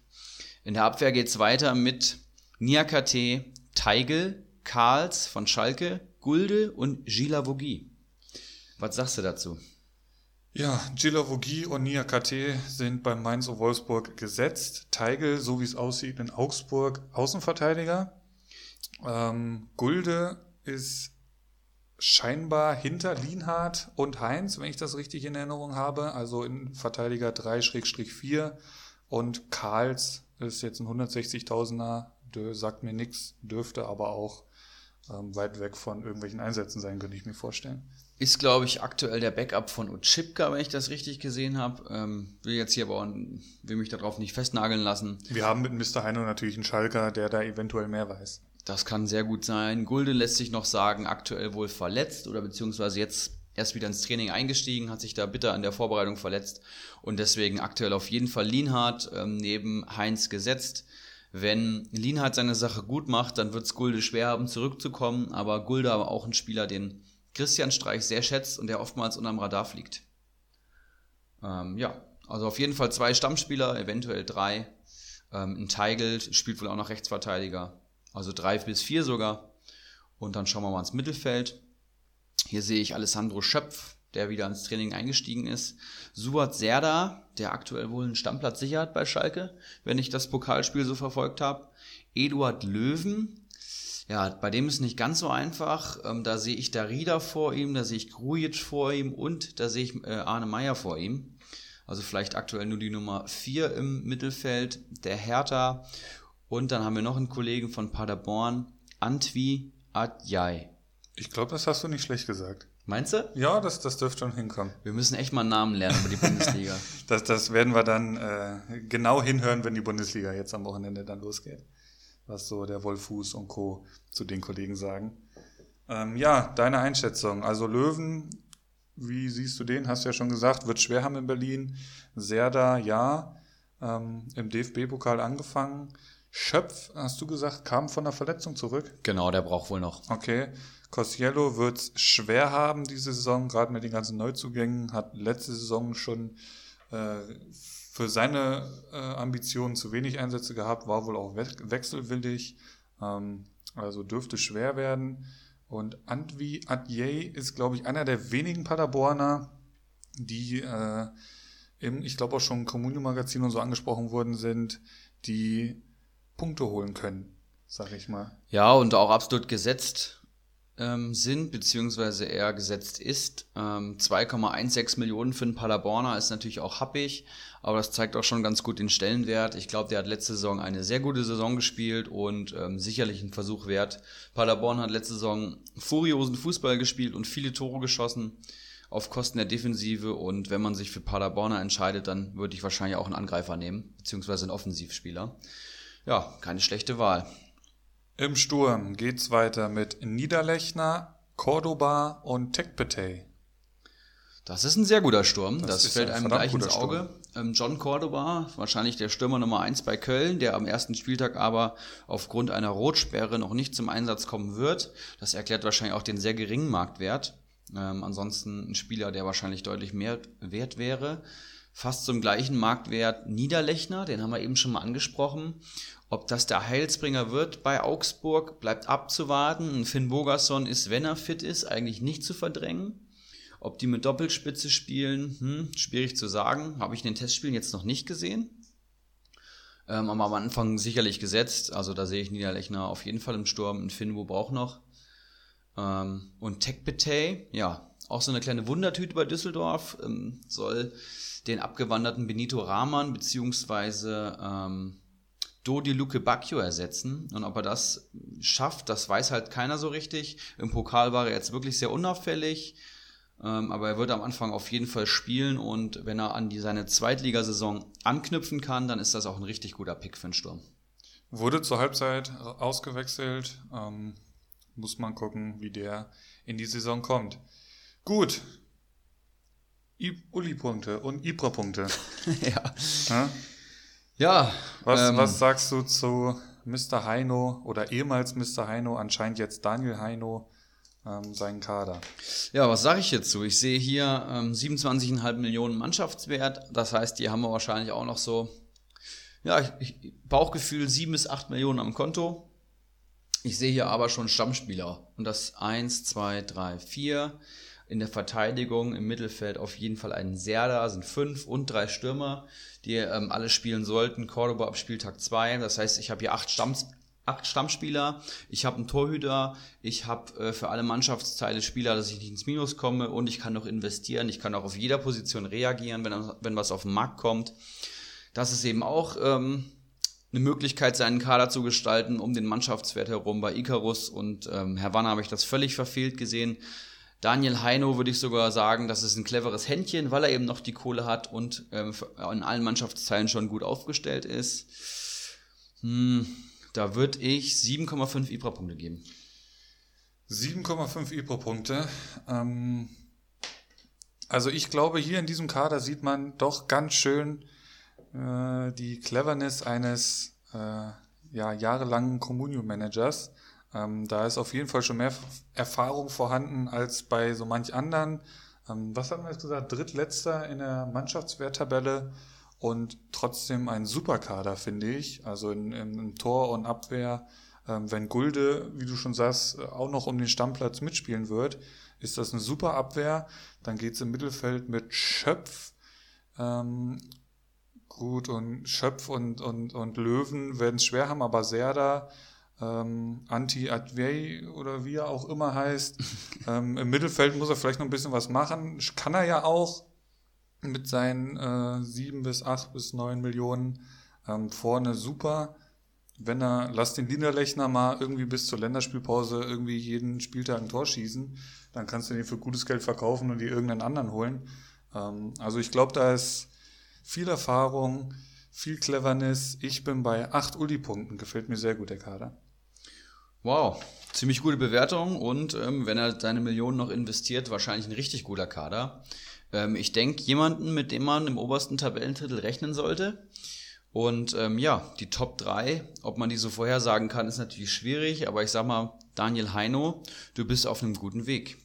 In der Abwehr geht's weiter mit Niakate, Teigel, Karls von Schalke, Gulde und Gila Vogie. Was sagst du dazu? Ja, Gilavogi und Nia KT sind beim Mainz und Wolfsburg gesetzt. Teigel, so wie es aussieht, in Augsburg Außenverteidiger. Ähm, Gulde ist scheinbar hinter Lienhardt und Heinz, wenn ich das richtig in Erinnerung habe. Also in Verteidiger 3-4 und Karls ist jetzt ein 160.000er, sagt mir nichts, dürfte aber auch ähm, weit weg von irgendwelchen Einsätzen sein, könnte ich mir vorstellen. Ist, glaube ich, aktuell der Backup von Utschipka, wenn ich das richtig gesehen habe. Ähm, will jetzt hier aber auch, will mich darauf nicht festnageln lassen. Wir haben mit Mr. Heino natürlich einen Schalker, der da eventuell mehr weiß. Das kann sehr gut sein. Gulde lässt sich noch sagen, aktuell wohl verletzt oder beziehungsweise jetzt erst wieder ins Training eingestiegen, hat sich da bitter an der Vorbereitung verletzt und deswegen aktuell auf jeden Fall Lienhardt ähm, neben Heinz gesetzt. Wenn Lienhardt seine Sache gut macht, dann wird es Gulde schwer haben, zurückzukommen. Aber Gulde aber auch ein Spieler, den Christian Streich sehr schätzt und der oftmals unterm Radar fliegt. Ähm, ja, also auf jeden Fall zwei Stammspieler, eventuell drei. Ähm, ein Teigelt spielt wohl auch noch Rechtsverteidiger. Also drei bis vier sogar. Und dann schauen wir mal ins Mittelfeld. Hier sehe ich Alessandro Schöpf, der wieder ins Training eingestiegen ist. Suat Serda, der aktuell wohl einen Stammplatz sichert bei Schalke, wenn ich das Pokalspiel so verfolgt habe. Eduard Löwen, ja, bei dem ist nicht ganz so einfach. Ähm, da sehe ich Darida vor ihm, da sehe ich Grujic vor ihm und da sehe ich äh, Arne Meyer vor ihm. Also vielleicht aktuell nur die Nummer 4 im Mittelfeld, der Hertha. Und dann haben wir noch einen Kollegen von Paderborn, Antwi Adjai. Ich glaube, das hast du nicht schlecht gesagt. Meinst du? Ja, das, das dürfte schon hinkommen. Wir müssen echt mal einen Namen lernen über die Bundesliga. [laughs] das, das werden wir dann äh, genau hinhören, wenn die Bundesliga jetzt am Wochenende dann losgeht. Was so der Wolfuß und Co. zu den Kollegen sagen. Ähm, ja, deine Einschätzung. Also Löwen, wie siehst du den? Hast du ja schon gesagt, wird schwer haben in Berlin. Serda, ja. Ähm, Im DFB-Pokal angefangen. Schöpf, hast du gesagt, kam von der Verletzung zurück? Genau, der braucht wohl noch. Okay. Cosiello wird es schwer haben diese Saison, gerade mit den ganzen Neuzugängen. Hat letzte Saison schon äh, für seine äh, Ambitionen zu wenig Einsätze gehabt, war wohl auch we wechselwillig. Ähm, also dürfte schwer werden. Und Antwi Adjei ist, glaube ich, einer der wenigen Paderborner, die äh, im, ich glaube auch schon im Kommunio-Magazin und so angesprochen worden sind, die Punkte holen können, sag ich mal. Ja, und auch absolut gesetzt ähm, sind, beziehungsweise er gesetzt ist. Ähm, 2,16 Millionen für einen Paderborner ist natürlich auch happig, aber das zeigt auch schon ganz gut den Stellenwert. Ich glaube, der hat letzte Saison eine sehr gute Saison gespielt und ähm, sicherlich ein Versuch wert. Paderborn hat letzte Saison furiosen Fußball gespielt und viele Tore geschossen auf Kosten der Defensive und wenn man sich für Paderborner entscheidet, dann würde ich wahrscheinlich auch einen Angreifer nehmen, beziehungsweise einen Offensivspieler. Ja, keine schlechte Wahl. Im Sturm geht's weiter mit Niederlechner, Cordoba und Tekpetey. Das ist ein sehr guter Sturm. Das, das fällt einem gleich ins Auge. Ähm, John Cordoba, wahrscheinlich der Stürmer Nummer 1 bei Köln, der am ersten Spieltag aber aufgrund einer Rotsperre noch nicht zum Einsatz kommen wird. Das erklärt wahrscheinlich auch den sehr geringen Marktwert. Ähm, ansonsten ein Spieler, der wahrscheinlich deutlich mehr wert wäre. Fast zum gleichen Marktwert Niederlechner, den haben wir eben schon mal angesprochen. Ob das der Heilsbringer wird bei Augsburg, bleibt abzuwarten. Finn Bogerson ist, wenn er fit ist, eigentlich nicht zu verdrängen. Ob die mit Doppelspitze spielen, hm, schwierig zu sagen. Habe ich in den Testspielen jetzt noch nicht gesehen. Ähm, aber am Anfang sicherlich gesetzt. Also da sehe ich Niederlechner auf jeden Fall im Sturm. Ein Finbo braucht noch. Ähm, und Tekbetey, ja, auch so eine kleine Wundertüte bei Düsseldorf. Ähm, soll den abgewanderten Benito Rahman beziehungsweise ähm, Dodi Luke Bacchio ersetzen. Und ob er das schafft, das weiß halt keiner so richtig. Im Pokal war er jetzt wirklich sehr unauffällig. Ähm, aber er wird am Anfang auf jeden Fall spielen und wenn er an die, seine Zweitligasaison anknüpfen kann, dann ist das auch ein richtig guter Pick für den Sturm. Wurde zur Halbzeit ausgewechselt. Ähm, muss man gucken, wie der in die Saison kommt. Gut. Uli-Punkte und Ibra-Punkte. [laughs] ja. ja. Ja. Was, ähm, was sagst du zu Mr. Heino oder ehemals Mr. Heino, anscheinend jetzt Daniel Heino, ähm, seinen Kader? Ja, was sage ich jetzt zu? Ich sehe hier ähm, 27,5 Millionen Mannschaftswert. Das heißt, die haben wir wahrscheinlich auch noch so, ja, ich, Bauchgefühl 7 bis 8 Millionen am Konto. Ich sehe hier aber schon Stammspieler. Und das 1, 2, 3, 4. In der Verteidigung im Mittelfeld auf jeden Fall einen Serda, sind fünf und drei Stürmer, die ähm, alle spielen sollten. Cordoba ab Spieltag zwei. Das heißt, ich habe hier acht, Stamm, acht Stammspieler, ich habe einen Torhüter, ich habe äh, für alle Mannschaftsteile Spieler, dass ich nicht ins Minus komme und ich kann noch investieren, ich kann auch auf jeder Position reagieren, wenn, wenn was auf den Markt kommt. Das ist eben auch ähm, eine Möglichkeit, seinen Kader zu gestalten, um den Mannschaftswert herum. Bei Icarus und ähm, Herr Wanner habe ich das völlig verfehlt gesehen. Daniel Heino würde ich sogar sagen, das ist ein cleveres Händchen, weil er eben noch die Kohle hat und ähm, in allen Mannschaftsteilen schon gut aufgestellt ist. Hm, da würde ich 7,5 IPRA-Punkte geben. 7,5 IPRA-Punkte. Ähm, also ich glaube, hier in diesem Kader sieht man doch ganz schön äh, die Cleverness eines äh, ja, jahrelangen Communio-Managers. Ähm, da ist auf jeden Fall schon mehr Erfahrung vorhanden als bei so manch anderen. Ähm, was haben wir jetzt gesagt? Drittletzter in der Mannschaftswerttabelle und trotzdem ein Superkader, finde ich. Also in, in, in Tor und Abwehr. Ähm, wenn Gulde, wie du schon sagst, auch noch um den Stammplatz mitspielen wird, ist das eine super Abwehr. Dann geht's im Mittelfeld mit Schöpf. Ähm, gut, und Schöpf und, und, und Löwen werden es schwer haben, aber Serda ähm, Anti-Advey oder wie er auch immer heißt. [laughs] ähm, Im Mittelfeld muss er vielleicht noch ein bisschen was machen. Kann er ja auch mit seinen äh, sieben bis acht bis neun Millionen ähm, vorne super. Wenn er, lass den Niederlechner mal irgendwie bis zur Länderspielpause irgendwie jeden Spieltag ein Tor schießen, dann kannst du den für gutes Geld verkaufen und dir irgendeinen anderen holen. Ähm, also ich glaube, da ist viel Erfahrung, viel Cleverness. Ich bin bei acht Uli-Punkten. Gefällt mir sehr gut, der Kader. Wow, ziemlich gute Bewertung und ähm, wenn er seine Millionen noch investiert, wahrscheinlich ein richtig guter Kader. Ähm, ich denke, jemanden, mit dem man im obersten Tabellendrittel rechnen sollte. Und ähm, ja, die Top 3, ob man die so vorhersagen kann, ist natürlich schwierig, aber ich sag mal, Daniel Heino, du bist auf einem guten Weg.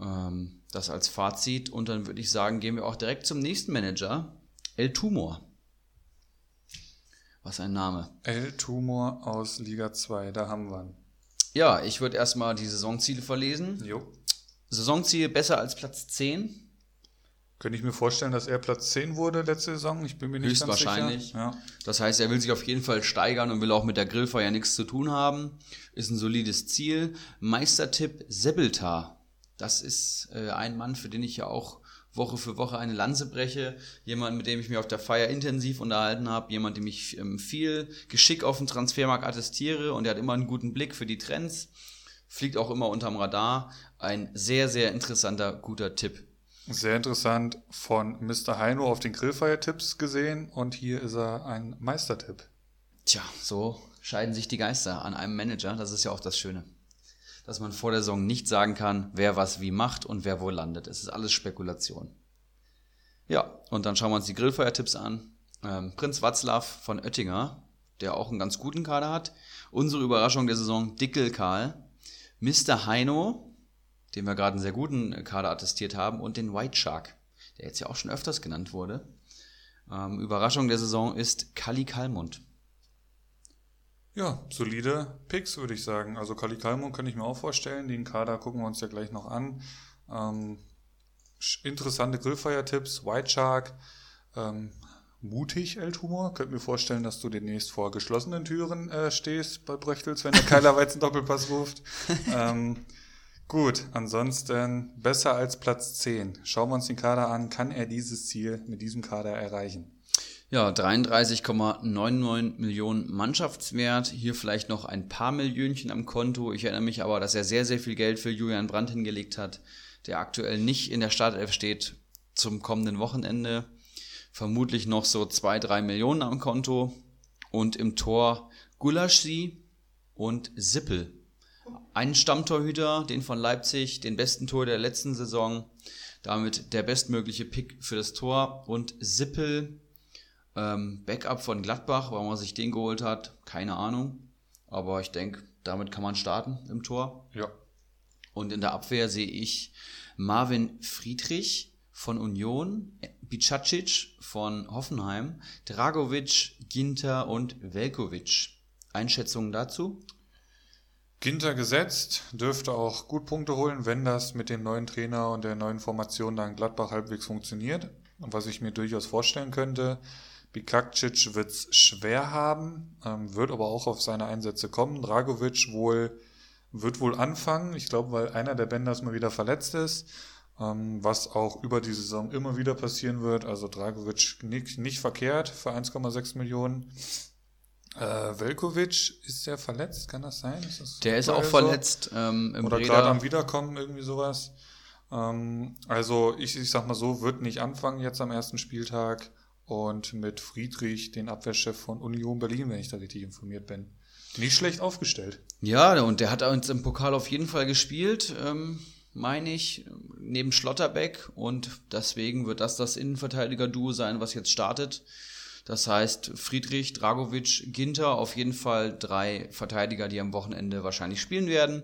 Ähm, das als Fazit und dann würde ich sagen, gehen wir auch direkt zum nächsten Manager, El Tumor. Was ein Name. El Tumor aus Liga 2, da haben wir ihn. Ja, ich würde erstmal die Saisonziele verlesen. Jo. Saisonziel besser als Platz 10. Könnte ich mir vorstellen, dass er Platz 10 wurde letzte Saison? Ich bin mir nicht ganz wahrscheinlich. sicher. Ja. Das heißt, er will sich auf jeden Fall steigern und will auch mit der Grillfeier nichts zu tun haben. Ist ein solides Ziel. Meistertipp Sebeltar. Das ist äh, ein Mann, für den ich ja auch Woche für Woche eine Lanze breche, jemand, mit dem ich mich auf der Feier intensiv unterhalten habe, jemand, dem ich ähm, viel Geschick auf dem Transfermarkt attestiere und der hat immer einen guten Blick für die Trends, fliegt auch immer unterm Radar. Ein sehr, sehr interessanter, guter Tipp. Sehr interessant von Mr. Heino auf den Grillfeier-Tipps gesehen und hier ist er ein Meistertipp. Tja, so scheiden sich die Geister an einem Manager, das ist ja auch das Schöne dass man vor der Saison nicht sagen kann, wer was wie macht und wer wo landet. Es ist alles Spekulation. Ja, und dann schauen wir uns die Grillfeuertipps an. Ähm, Prinz Watzlaw von Oettinger, der auch einen ganz guten Kader hat. Unsere Überraschung der Saison, Dickel Karl. Mr. Heino, den wir gerade einen sehr guten Kader attestiert haben, und den White Shark, der jetzt ja auch schon öfters genannt wurde. Ähm, Überraschung der Saison ist Kali Kalmund. Ja, solide Picks, würde ich sagen. Also Kali Kalmon kann ich mir auch vorstellen. Den Kader gucken wir uns ja gleich noch an. Ähm, interessante Grillfeiertipps. White Shark. Ähm, mutig, El Tumor. Könnt mir vorstellen, dass du demnächst vor geschlossenen Türen äh, stehst bei Brechtels, wenn der Keiler Weizen Doppelpass ruft. [laughs] ähm, gut, ansonsten besser als Platz 10. Schauen wir uns den Kader an. Kann er dieses Ziel mit diesem Kader erreichen? Ja, 33,99 Millionen Mannschaftswert. Hier vielleicht noch ein paar Millionchen am Konto. Ich erinnere mich aber, dass er sehr, sehr viel Geld für Julian Brandt hingelegt hat, der aktuell nicht in der Startelf steht zum kommenden Wochenende. Vermutlich noch so zwei, drei Millionen am Konto. Und im Tor Gulaschi und Sippel. Einen Stammtorhüter, den von Leipzig, den besten Tor der letzten Saison. Damit der bestmögliche Pick für das Tor. Und Sippel ähm, Backup von Gladbach, warum er sich den geholt hat, keine Ahnung. Aber ich denke, damit kann man starten im Tor. Ja. Und in der Abwehr sehe ich Marvin Friedrich von Union, Bicacic von Hoffenheim, Dragovic, Ginter und Velkovic. Einschätzungen dazu? Ginter gesetzt, dürfte auch gut Punkte holen, wenn das mit dem neuen Trainer und der neuen Formation dann Gladbach halbwegs funktioniert. Und was ich mir durchaus vorstellen könnte, Bikakcic wird es schwer haben, ähm, wird aber auch auf seine Einsätze kommen. Dragovic wohl, wird wohl anfangen, ich glaube, weil einer der Bänders mal wieder verletzt ist, ähm, was auch über die Saison immer wieder passieren wird. Also Dragovic nicht, nicht verkehrt für 1,6 Millionen. Äh, Velkovic, ist der verletzt? Kann das sein? Das der ist auch so? verletzt. Ähm, Oder gerade am Wiederkommen, irgendwie sowas. Ähm, also ich, ich sag mal so, wird nicht anfangen jetzt am ersten Spieltag und mit Friedrich, den Abwehrchef von Union Berlin, wenn ich da richtig informiert bin. Nicht schlecht aufgestellt. Ja, und der hat uns im Pokal auf jeden Fall gespielt, ähm, meine ich, neben Schlotterbeck. Und deswegen wird das das Innenverteidiger-Duo sein, was jetzt startet. Das heißt, Friedrich, Dragovic, Ginter, auf jeden Fall drei Verteidiger, die am Wochenende wahrscheinlich spielen werden.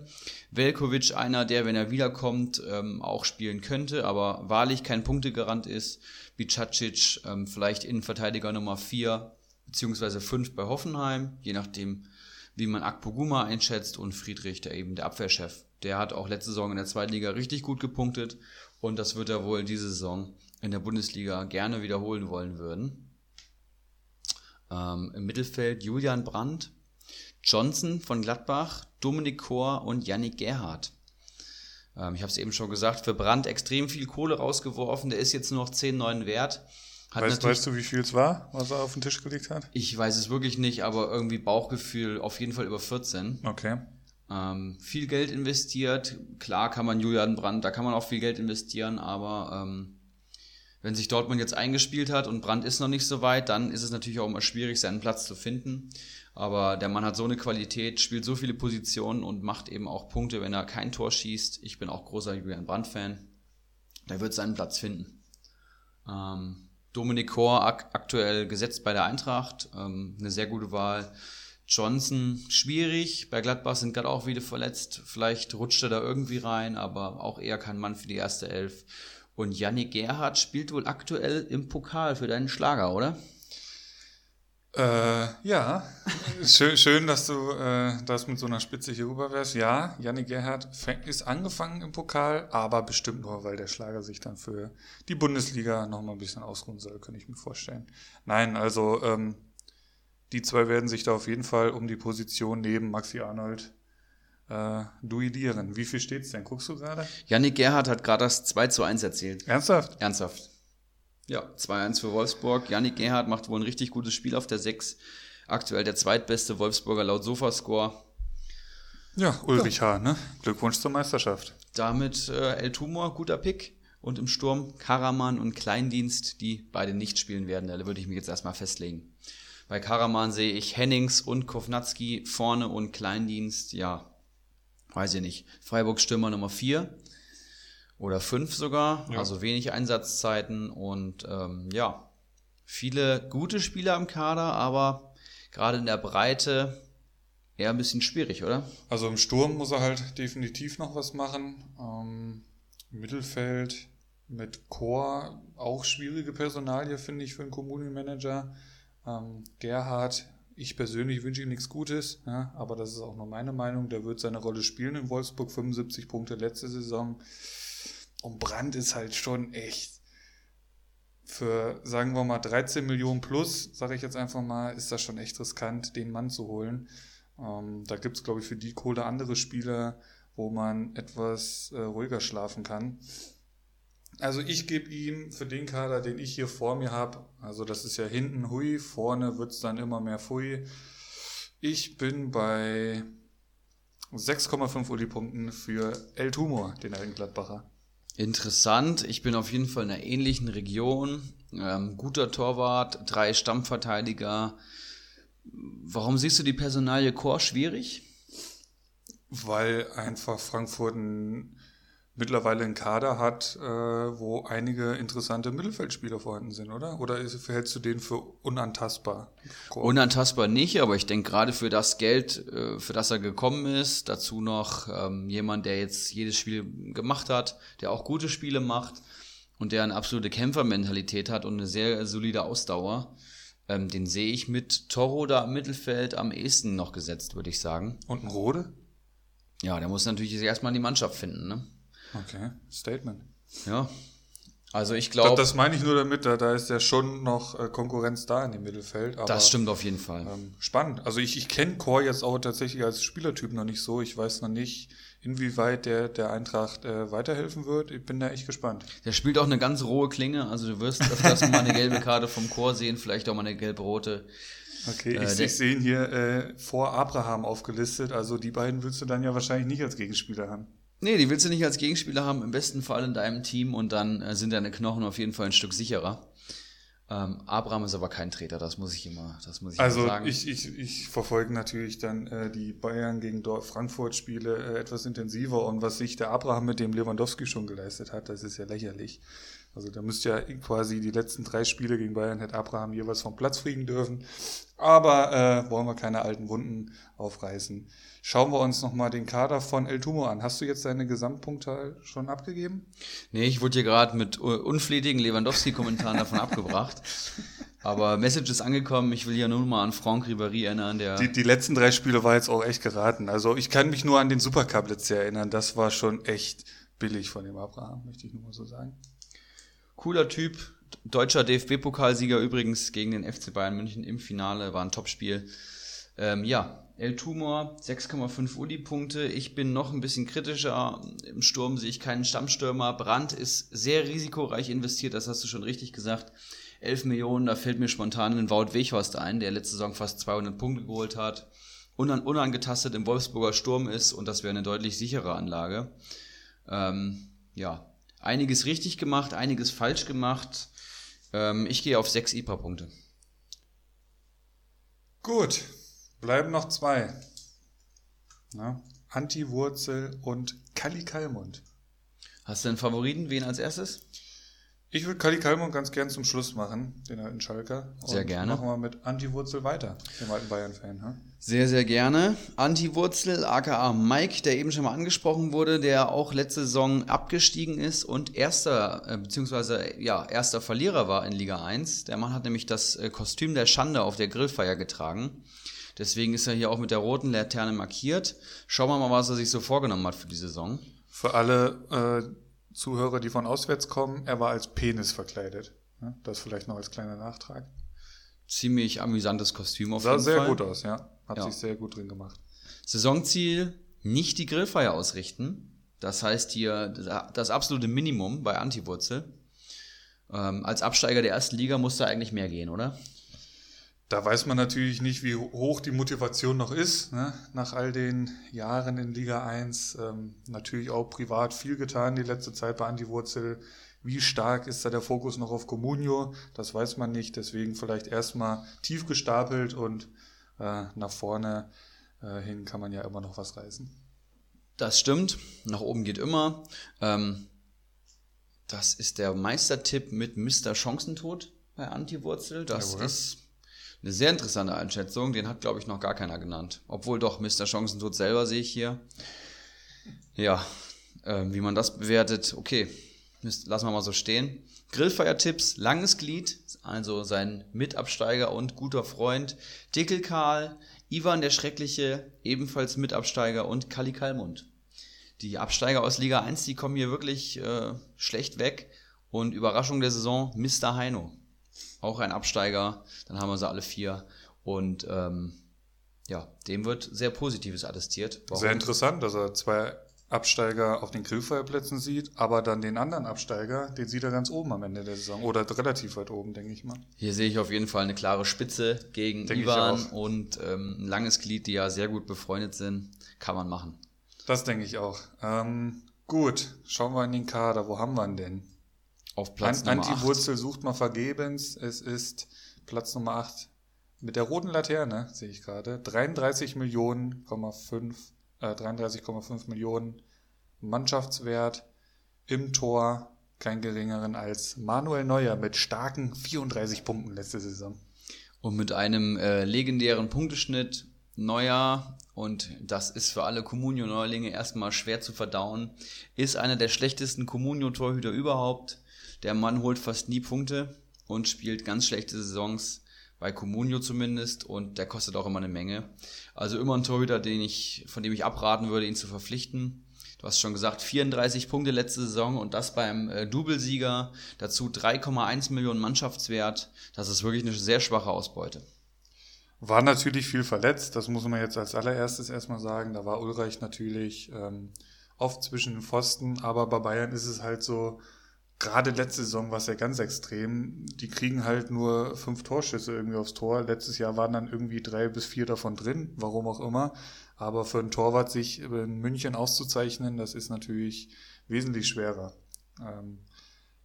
Velkovic, einer, der, wenn er wiederkommt, ähm, auch spielen könnte, aber wahrlich kein Punktegarant ist. Bicacic, ähm, vielleicht Innenverteidiger Nummer vier beziehungsweise fünf bei Hoffenheim, je nachdem, wie man Akpoguma einschätzt und Friedrich, der eben der Abwehrchef. Der hat auch letzte Saison in der zweiten Liga richtig gut gepunktet und das wird er wohl diese Saison in der Bundesliga gerne wiederholen wollen würden. Ähm, Im Mittelfeld Julian Brandt, Johnson von Gladbach, Dominik Kor und Yannick Gerhardt. Ähm, ich habe es eben schon gesagt, für Brandt extrem viel Kohle rausgeworfen. Der ist jetzt nur noch 10, 9 wert. Weißt, weißt, du, wie viel es war, was er auf den Tisch gelegt hat? Ich weiß es wirklich nicht, aber irgendwie Bauchgefühl auf jeden Fall über 14. Okay. Ähm, viel Geld investiert. Klar kann man Julian Brandt, da kann man auch viel Geld investieren, aber ähm, wenn sich Dortmund jetzt eingespielt hat und Brandt ist noch nicht so weit, dann ist es natürlich auch immer schwierig, seinen Platz zu finden. Aber der Mann hat so eine Qualität, spielt so viele Positionen und macht eben auch Punkte, wenn er kein Tor schießt. Ich bin auch großer Julian Brandt-Fan. Der wird seinen Platz finden. Ähm, Dominik Kor ak aktuell gesetzt bei der Eintracht, ähm, eine sehr gute Wahl. Johnson schwierig, bei Gladbach sind gerade auch wieder verletzt. Vielleicht rutscht er da irgendwie rein, aber auch eher kein Mann für die erste Elf. Und Yannick Gerhardt spielt wohl aktuell im Pokal für deinen Schlager, oder? Äh, ja, schön, schön, dass du äh, das mit so einer Spitze hier rüber wärst. Ja, Yannick Gerhardt ist angefangen im Pokal, aber bestimmt nur, weil der Schlager sich dann für die Bundesliga nochmal ein bisschen ausruhen soll, könnte ich mir vorstellen. Nein, also ähm, die zwei werden sich da auf jeden Fall um die Position neben Maxi Arnold äh, duellieren. Wie viel steht's denn? Guckst du gerade? Yannick Gerhardt hat gerade das 2 zu 1 erzielt. Ernsthaft? Ernsthaft. Ja, 2-1 für Wolfsburg. Yannick Gerhardt macht wohl ein richtig gutes Spiel auf der 6. Aktuell der zweitbeste Wolfsburger laut Sofascore. Ja, Ulrich ja. H., ne? Glückwunsch zur Meisterschaft. Damit äh, El Tumor, guter Pick. Und im Sturm Karaman und Kleindienst, die beide nicht spielen werden. Da würde ich mich jetzt erstmal festlegen. Bei Karaman sehe ich Hennings und Kovnatski vorne und Kleindienst, ja, weiß ich nicht, Freiburgs Stürmer Nummer 4 oder 5 sogar, ja. also wenig Einsatzzeiten und ähm, ja, viele gute Spieler im Kader, aber gerade in der Breite eher ein bisschen schwierig, oder? Also im Sturm muss er halt definitiv noch was machen. Ähm, Mittelfeld mit Chor auch schwierige Personalie, finde ich, für einen Kommunenmanager. Ähm, Gerhard ich persönlich wünsche ihm nichts Gutes, ja, aber das ist auch nur meine Meinung. Der wird seine Rolle spielen in Wolfsburg, 75 Punkte letzte Saison. Und Brand ist halt schon echt für, sagen wir mal, 13 Millionen plus, sage ich jetzt einfach mal, ist das schon echt riskant, den Mann zu holen. Ähm, da gibt es, glaube ich, für die Kohle andere Spieler, wo man etwas äh, ruhiger schlafen kann. Also ich gebe ihm für den Kader, den ich hier vor mir habe, also das ist ja hinten Hui, vorne wird es dann immer mehr Fui. Ich bin bei 6,5 Uli-Punkten für El Tumor, den alten Gladbacher. Interessant. Ich bin auf jeden Fall in einer ähnlichen Region. Ähm, guter Torwart, drei Stammverteidiger. Warum siehst du die Personalie Chor schwierig? Weil einfach Frankfurt ein mittlerweile einen Kader hat, äh, wo einige interessante Mittelfeldspieler vorhanden sind, oder? Oder ist, hältst du den für unantastbar? Unantastbar nicht, aber ich denke gerade für das Geld, äh, für das er gekommen ist, dazu noch ähm, jemand, der jetzt jedes Spiel gemacht hat, der auch gute Spiele macht und der eine absolute Kämpfermentalität hat und eine sehr solide Ausdauer. Ähm, den sehe ich mit Toro da im Mittelfeld am ehesten noch gesetzt, würde ich sagen. Und ein Rode? Ja, der muss natürlich erstmal die Mannschaft finden, ne? Okay, Statement. Ja. Also ich Das, glaube, das meine ich nur damit, da, da ist ja schon noch äh, Konkurrenz da in dem Mittelfeld. Aber, das stimmt auf jeden Fall. Ähm, spannend. Also ich, ich kenne Chor jetzt auch tatsächlich als Spielertyp noch nicht so. Ich weiß noch nicht, inwieweit der der Eintracht äh, weiterhelfen wird. Ich bin da echt gespannt. Der spielt auch eine ganz rohe Klinge, also du wirst öfters mal eine gelbe Karte vom Chor sehen, vielleicht auch mal eine gelb-rote. Okay, Äh, ich, ich sehe ihn hier äh, vor Abraham aufgelistet. Also die beiden willst du dann ja wahrscheinlich nicht als Gegenspieler haben. Nee, die willst du nicht als Gegenspieler haben, im besten Fall in deinem Team und dann äh, sind deine Knochen auf jeden Fall ein Stück sicherer. Ähm, Abraham ist aber kein Treter, das muss ich immer, das muss ich Also immer sagen. ich, ich, ich verfolge natürlich dann äh, die Bayern gegen Dor- Frankfurt Spiele äh, etwas intensiver und was sich der Abraham mit dem Lewandowski schon geleistet hat, das ist ja lächerlich. Also da müsste ja quasi die letzten drei Spiele gegen Bayern hätte Abraham jeweils vom Platz fliegen dürfen. Aber äh, wollen wir keine alten Wunden aufreißen. Schauen wir uns nochmal den Kader von El Tumo an. Hast du jetzt deine Gesamtpunkte schon abgegeben? Nee, ich wurde hier gerade mit unflätigen Lewandowski-Kommentaren davon [laughs] abgebracht. Aber Message ist angekommen. Ich will hier nur mal an Franck Ribéry erinnern, der Die, die letzten drei Spiele war jetzt auch echt geraten. Also ich kann mich nur an den Supercup letztes erinnern. Das war schon echt billig von dem Abraham, möchte ich nur mal so sagen. cooler Typ. Deutscher DFB-Pokalsieger übrigens gegen den FC Bayern München im Finale. War ein Topspiel. Ähm, ja, El Tumor, 6,5 Uli-Punkte. Ich bin noch ein bisschen kritischer. Im Sturm sehe ich keinen Stammstürmer. Brandt ist sehr risikoreich investiert, das hast du schon richtig gesagt. 11 Millionen, da fällt mir spontan ein Wout Weghorst ein, der letzte Saison fast 200 Punkte geholt hat. Unan unangetastet im Wolfsburger Sturm ist und das wäre eine deutlich sichere Anlage. Ähm, ja, einiges richtig gemacht, einiges falsch gemacht. Ähm, ich gehe auf 6 IPA-Punkte. Gut, bleiben noch zwei. Na, Anti-Wurzel und Kali Kalmund. Hast du einen Favoriten? Wen als erstes? Ich würde Kali Kalmund ganz gern zum Schluss machen, den alten Schalker. Sehr Und gerne. Machen wir mit Anti-Wurzel weiter, dem alten Bayern-Fan. Ha? Sehr, sehr gerne. Anti-Wurzel, aka Mike, der eben schon mal angesprochen wurde, der auch letzte Saison abgestiegen ist und erster, äh, beziehungsweise ja, erster Verlierer war in Liga 1. Der Mann hat nämlich das äh, Kostüm der Schande auf der Grillfeier getragen. Deswegen ist er hier auch mit der roten Laterne markiert. Schauen wir mal, was er sich so vorgenommen hat für die Saison. Für alle äh, Zuhörer, die von auswärts kommen, er war als Penis verkleidet. Das vielleicht noch als kleiner Nachtrag. Ziemlich amüsantes Kostüm auf Sah jeden sehr Fall. gut aus, ja. Hat Ja. sich sehr gut drin gemacht. Saisonziel nicht die Grillfeier ausrichten. Das heißt hier das absolute Minimum bei Antiwurzel. Ähm, als Absteiger der ersten Liga muss da eigentlich mehr gehen, oder? Da weiß man natürlich nicht, wie hoch die Motivation noch ist, ne? nach all den Jahren in Liga 1. Ähm, natürlich auch privat viel getan die letzte Zeit bei Andi Wurzel. Wie stark ist da der Fokus noch auf Comunio? Das weiß man nicht. Deswegen vielleicht erstmal tief gestapelt und äh, nach vorne äh, hin kann man ja immer noch was reißen. Das stimmt. Nach oben geht immer. Ähm, das ist der Meistertipp mit Mr. Chancentod bei Antiwurzel. Das Jawohl. ist eine sehr interessante Einschätzung. Den hat, glaube ich, noch gar keiner genannt. Obwohl doch, Mr. Chancentod selber sehe ich hier. Ja, ähm, wie man das bewertet, okay, lassen wir mal so stehen. Grillfeiertipps, langes Glied, also sein Mitabsteiger und guter Freund, Dickel Karl, Ivan der Schreckliche, ebenfalls Mitabsteiger und Kali Kalmund. Die Absteiger aus Liga 1, die kommen hier wirklich äh, schlecht weg. Und Überraschung der Saison, Mr. Heino. Auch ein Absteiger, dann haben wir sie alle vier. Und ähm, ja, dem wird sehr Positives attestiert. Warum? Sehr interessant, dass er zwei Absteiger auf den Grillfeuerplätzen sieht, aber dann den anderen Absteiger, den sieht er ganz oben am Ende der Saison. Oder relativ weit oben, denke ich mal. Hier sehe ich auf jeden Fall eine klare Spitze gegen Denke Ivan und ähm, ein langes Glied, die ja sehr gut befreundet sind. Kann man machen. Das denke ich auch. Ähm, gut, schauen wir in den Kader. Wo haben wir ihn denn? Auf Platz An Nummer 8. Anti-Wurzel sucht mal vergebens. Es ist Platz Nummer 8 mit der roten Laterne, sehe ich gerade. 33 Millionen, 5, äh, 33,5 Millionen Mannschaftswert im Tor. Kein geringeren als Manuel Neuer mit starken 34 Punkten letzte Saison. Und mit einem äh, legendären Punkteschnitt Neuer, und das ist für alle Comunio-Neulinge erstmal schwer zu verdauen, ist einer der schlechtesten Comunio-Torhüter überhaupt. Der Mann holt fast nie Punkte und spielt ganz schlechte Saisons. bei Comunio zumindest und der kostet auch immer eine Menge. Also immer ein Torhüter, den ich, von dem ich abraten würde, ihn zu verpflichten. Du hast schon gesagt, 34 Punkte letzte Saison und das beim äh, Doublesieger. Dazu 3,1 Millionen Mannschaftswert. Das ist wirklich eine sehr schwache Ausbeute. War natürlich viel verletzt, das muss man jetzt als allererstes erstmal sagen. Da war Ulreich natürlich ähm, oft zwischen den Pfosten, aber bei Bayern ist es halt so, gerade letzte Saison war es ja ganz extrem. Die kriegen halt nur fünf Torschüsse irgendwie aufs Tor. Letztes Jahr waren dann irgendwie drei bis vier davon drin, warum auch immer. Aber für einen Torwart sich in München auszuzeichnen, das ist natürlich wesentlich schwerer. Ähm,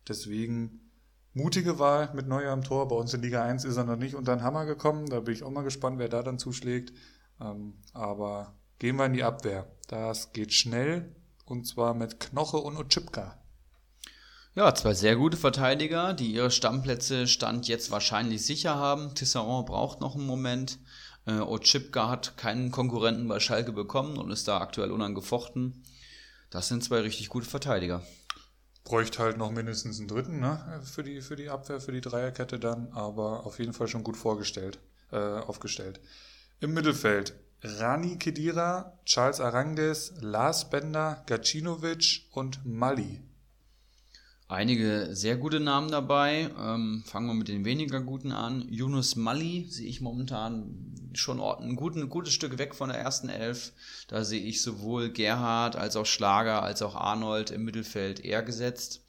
deswegen mutige Wahl mit Neuer am Tor. Bei uns in Liga 1 ist er noch nicht unter den Hammer gekommen. Da bin ich auch mal gespannt, wer da dann zuschlägt. Ähm, aber gehen wir in die Abwehr. Das geht schnell und zwar mit Knoche und Otschipka. Ja, zwei sehr gute Verteidiger, die ihre Stammplätze Stand jetzt wahrscheinlich sicher haben. Tisserand braucht noch einen Moment. Äh, Otschipka hat keinen Konkurrenten bei Schalke bekommen und ist da aktuell unangefochten. Das sind zwei richtig gute Verteidiger. Bräuchte halt noch mindestens einen dritten, ne? Für die, für die Abwehr, für die Dreierkette dann, aber auf jeden Fall schon gut vorgestellt, äh, aufgestellt. Im Mittelfeld Rani Kedira, Charles Arangues, Lars Bender, Gacinovic und Mali einige sehr gute Namen dabei. Ähm, fangen wir mit den weniger guten an. Yunus Mali sehe ich momentan schon ein, gut, ein gutes Stück weg von der ersten Elf. Da sehe ich sowohl Gerhard als auch Schlager als auch Arnold im Mittelfeld eher gesetzt.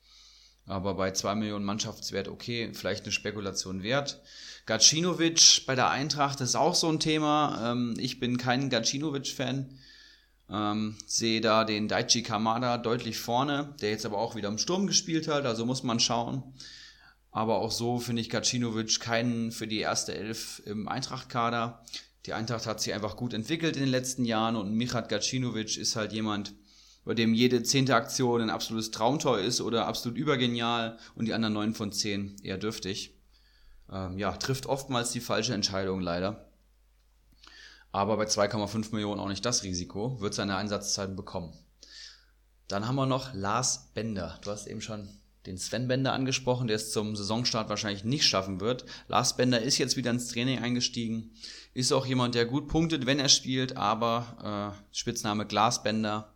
Aber bei 2 Millionen Mannschaftswert okay, vielleicht eine Spekulation wert. Gacinovic bei der Eintracht ist auch so ein Thema. Ähm, ich bin kein Gacinovic-Fan. Ähm, sehe da den Daichi Kamada deutlich vorne, der jetzt aber auch wieder im Sturm gespielt hat, also muss man schauen. Aber auch so finde ich Kacinovic keinen für die erste Elf im Eintracht-Kader. Die Eintracht hat sich einfach gut entwickelt in den letzten Jahren und Michat Gacinovic ist halt jemand, bei dem jede zehnte Aktion ein absolutes Traumtor ist oder absolut übergenial und die anderen neun von zehn eher dürftig. Ähm, ja, trifft oftmals die falsche Entscheidung leider aber bei 2,5 Millionen auch nicht das Risiko, wird seine Einsatzzeiten bekommen. Dann haben wir noch Lars Bender. Du hast eben schon den Sven Bender angesprochen, der es zum Saisonstart wahrscheinlich nicht schaffen wird. Lars Bender ist jetzt wieder ins Training eingestiegen, ist auch jemand, der gut punktet, wenn er spielt, aber äh, Spitzname Glasbender.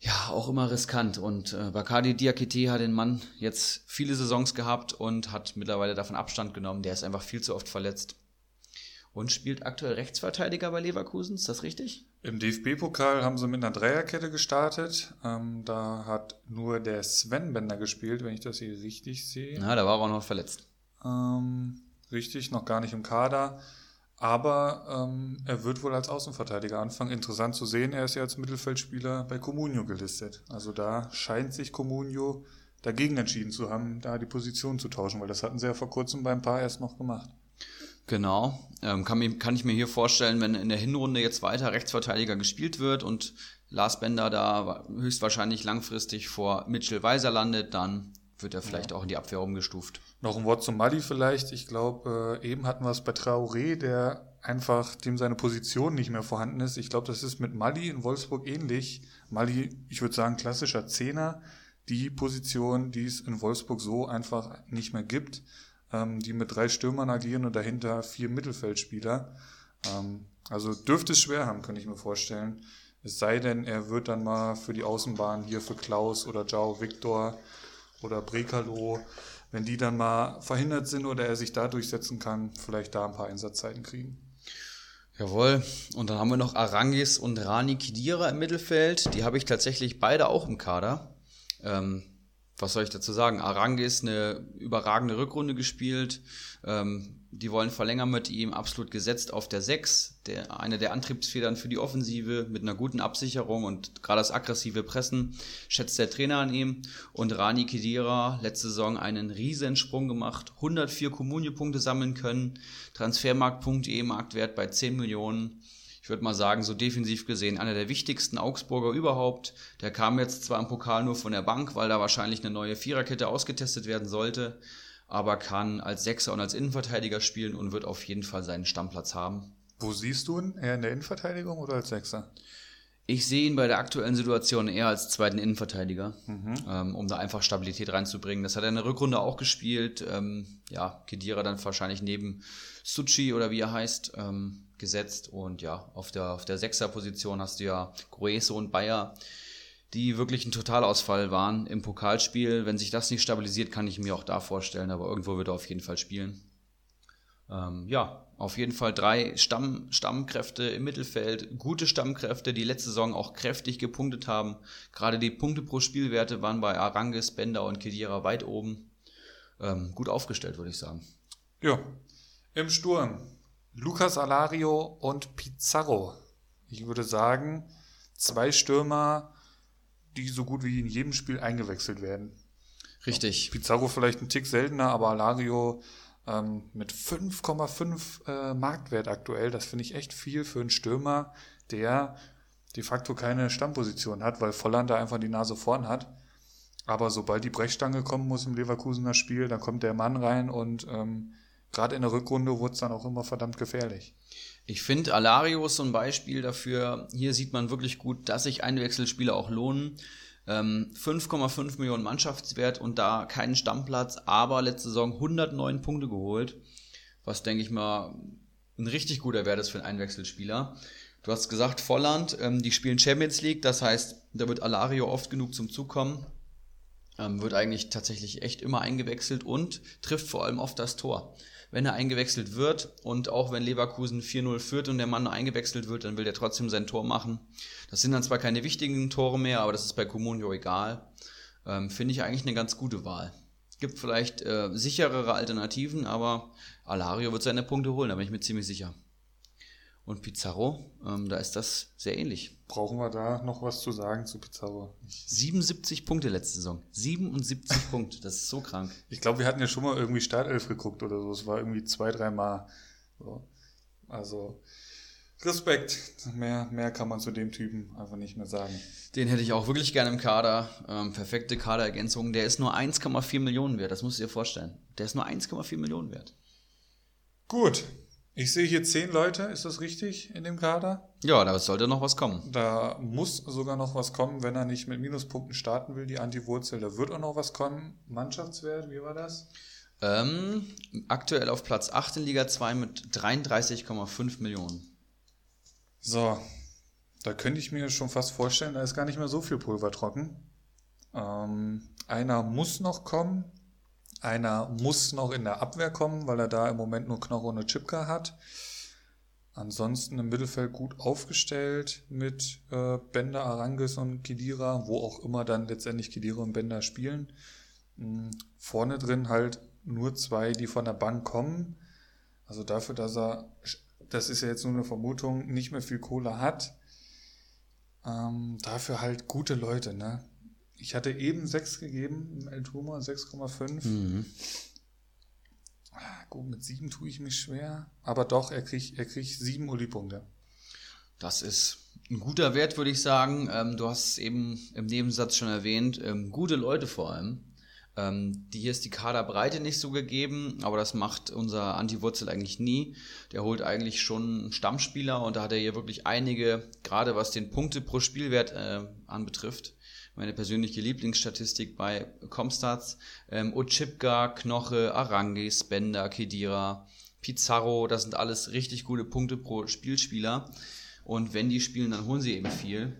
Ja, auch immer riskant. Und äh, Bakadi Diakite hat den Mann jetzt viele Saisons gehabt und hat mittlerweile davon Abstand genommen. Der ist einfach viel zu oft verletzt und spielt aktuell Rechtsverteidiger bei Leverkusen. Ist das richtig? Im DFB-Pokal haben sie mit einer Dreierkette gestartet. Ähm, da hat nur der Sven Bender gespielt, wenn ich das hier richtig sehe. Na, da war er auch noch verletzt. Ähm, richtig, noch gar nicht im Kader. Aber ähm, er wird wohl als Außenverteidiger anfangen. Interessant zu sehen, er ist ja als Mittelfeldspieler bei Comunio gelistet. Also da scheint sich Comunio dagegen entschieden zu haben, da die Position zu tauschen, weil das hatten sie ja vor kurzem beim Paar erst noch gemacht. Genau. Ähm, kann, kann ich mir hier vorstellen, wenn in der Hinrunde jetzt weiter Rechtsverteidiger gespielt wird und Lars Bender da höchstwahrscheinlich langfristig vor Mitchell Weiser landet, dann wird er vielleicht ja. auch in die Abwehr umgestuft. Noch ein Wort zum Mali vielleicht. Ich glaube, äh, eben hatten wir es bei Traoré, der einfach dem seine Position nicht mehr vorhanden ist. Ich glaube, das ist mit Mali in Wolfsburg ähnlich. Mali, ich würde sagen, klassischer Zehner. Die Position, die es in Wolfsburg so einfach nicht mehr gibt ähm, die mit drei Stürmern agieren und dahinter vier Mittelfeldspieler. Ähm, also dürfte es schwer haben, könnte ich mir vorstellen. Es sei denn, er wird dann mal für die Außenbahn hier für Klaus oder Jao Victor oder Brekalo, wenn die dann mal verhindert sind oder er sich da durchsetzen kann, vielleicht da ein paar Einsatzzeiten kriegen. Jawohl. Und dann haben wir noch Arangis und Rani Kidira im Mittelfeld. Die habe ich tatsächlich beide auch im Kader. Ähm, was soll ich dazu sagen? Arangis eine überragende Rückrunde gespielt. Ähm, die wollen verlängern mit ihm, absolut gesetzt auf der 6. Der, eine der Antriebsfedern für die Offensive mit einer guten Absicherung und gerade das aggressive Pressen schätzt der Trainer an ihm. Und Rani Kedira, letzte Saison einen Riesensprung gemacht, 104 Kommunie-Punkte sammeln können, Transfermarkt.de Marktwert bei 10 Millionen ich würde mal sagen, so defensiv gesehen, einer der wichtigsten Augsburger überhaupt. Der kam jetzt zwar im Pokal nur von der Bank, weil da wahrscheinlich eine neue Viererkette ausgetestet werden sollte, aber kann als Sechser und als Innenverteidiger spielen und wird auf jeden Fall seinen Stammplatz haben. Wo siehst du ihn? Eher in der Innenverteidigung oder als Sechser? Ich sehe ihn bei der aktuellen Situation eher als zweiten Innenverteidiger, mhm. ähm, um da einfach Stabilität reinzubringen. Das hat er in der Rückrunde auch gespielt. Ähm, ja, Kedira dann wahrscheinlich neben Suchi oder wie er heißt, ähm, gesetzt. Und ja, auf der, auf der Sechser-Position hast du ja Grueso und Bayer, die wirklich ein Totalausfall waren im Pokalspiel. Wenn sich das nicht stabilisiert, kann ich mir auch da vorstellen, aber irgendwo wird er auf jeden Fall spielen. Ähm, ja, auf jeden Fall drei Stamm, Stammkräfte im Mittelfeld, gute Stammkräfte, die letzte Saison auch kräftig gepunktet haben. Gerade die Punkte pro Spielwerte waren bei Arangis, Bender und Kedira weit oben. Ähm, gut aufgestellt, würde ich sagen. Ja, im Sturm Lucas Alario und Pizarro. Ich würde sagen, zwei Stürmer, die so gut wie in jedem Spiel eingewechselt werden. Richtig. Pizarro vielleicht ein Tick seltener, aber Alario ähm, mit 5,5 äh, Marktwert aktuell. Das finde ich echt viel für einen Stürmer, der de facto keine Stammposition hat, weil Volland da einfach die Nase vorn hat. Aber sobald die Brechstange kommen muss im Leverkusener Spiel, dann kommt der Mann rein und ähm, gerade in der Rückrunde wurde es dann auch immer verdammt gefährlich. Ich finde, Alario ist so ein Beispiel dafür. Hier sieht man wirklich gut, dass sich Einwechselspieler auch lohnen. 5,5 ähm, Millionen Mannschaftswert und da keinen Stammplatz, aber letzte Saison 109 Punkte geholt, was denke ich mal ein richtig guter Wert ist für einen Einwechselspieler. Du hast gesagt, Volland, ähm, die spielen Champions League, das heißt, da wird Alario oft genug zum Zug kommen. Ähm, wird eigentlich tatsächlich echt immer eingewechselt und trifft vor allem oft das Tor wenn er eingewechselt wird und auch wenn Leverkusen 4-0 führt und der Mann eingewechselt wird, dann will er trotzdem sein Tor machen. Das sind dann zwar keine wichtigen Tore mehr, aber das ist bei Comunio egal. Ähm, Finde ich eigentlich eine ganz gute Wahl. Gibt vielleicht äh, sicherere Alternativen, aber Alario wird seine Punkte holen, da bin ich mir ziemlich sicher. Und Pizarro, ähm, da ist das sehr ähnlich. Brauchen wir da noch was zu sagen zu Pizarro? Ich 77 Punkte letzte Saison. 77 [laughs] Punkte, das ist so krank. Ich glaube, wir hatten ja schon mal irgendwie Startelf geguckt oder so. Es war irgendwie zwei, dreimal. So. Also Respekt. Mehr, mehr kann man zu dem Typen einfach nicht mehr sagen. Den hätte ich auch wirklich gerne im Kader. Ähm, perfekte Kaderergänzung. Der ist nur 1,4 Millionen wert, das musst du dir vorstellen. Der ist nur 1,4 Millionen wert. Gut, ich sehe hier zehn Leute, ist das richtig, in dem Kader? Ja, da sollte noch was kommen. Da muss sogar noch was kommen, wenn er nicht mit Minuspunkten starten will, die Anti-Wurzel. Da wird auch noch was kommen. Mannschaftswert, wie war das? Ähm, aktuell auf Platz 8 in Liga 2 mit 33,5 Millionen. So, da könnte ich mir schon fast vorstellen, da ist gar nicht mehr so viel Pulver trocken. Ähm, einer muss noch kommen, einer muss noch in der Abwehr kommen, weil er da im Moment nur Knoche und Chipka hat. Ansonsten im Mittelfeld gut aufgestellt mit äh, Bender, Arangis und Kidira, wo auch immer dann letztendlich Kidira und Bender spielen. Mhm. Vorne drin halt nur zwei, die von der Bank kommen. Also dafür, dass er, das ist ja jetzt nur eine Vermutung, nicht mehr viel Kohle hat. Ähm, dafür halt gute Leute, ne? Ich hatte eben 6 gegeben im El Tuma, 6,5. Mhm. Ah, gut, mit 7 tue ich mich schwer. Aber doch, er kriegt er kriegt 7 Uli-Punkte. Das ist ein guter Wert, würde ich sagen. Ähm, du hast es eben im Nebensatz schon erwähnt. Ähm, gute Leute vor allem. Ähm, die hier ist die Kaderbreite nicht so gegeben, aber das macht unser Anti-Wurzel eigentlich nie. Der holt eigentlich schon Stammspieler und da hat er hier wirklich einige, gerade was den Punkte pro Spielwert äh, anbetrifft, meine persönliche Lieblingsstatistik bei Comstats. Ähm, Ochipka, Knoche, Arangis, Bender, Kedira, Pizarro, das sind alles richtig gute Punkte pro Spielspieler. Und wenn die spielen, dann holen sie eben viel.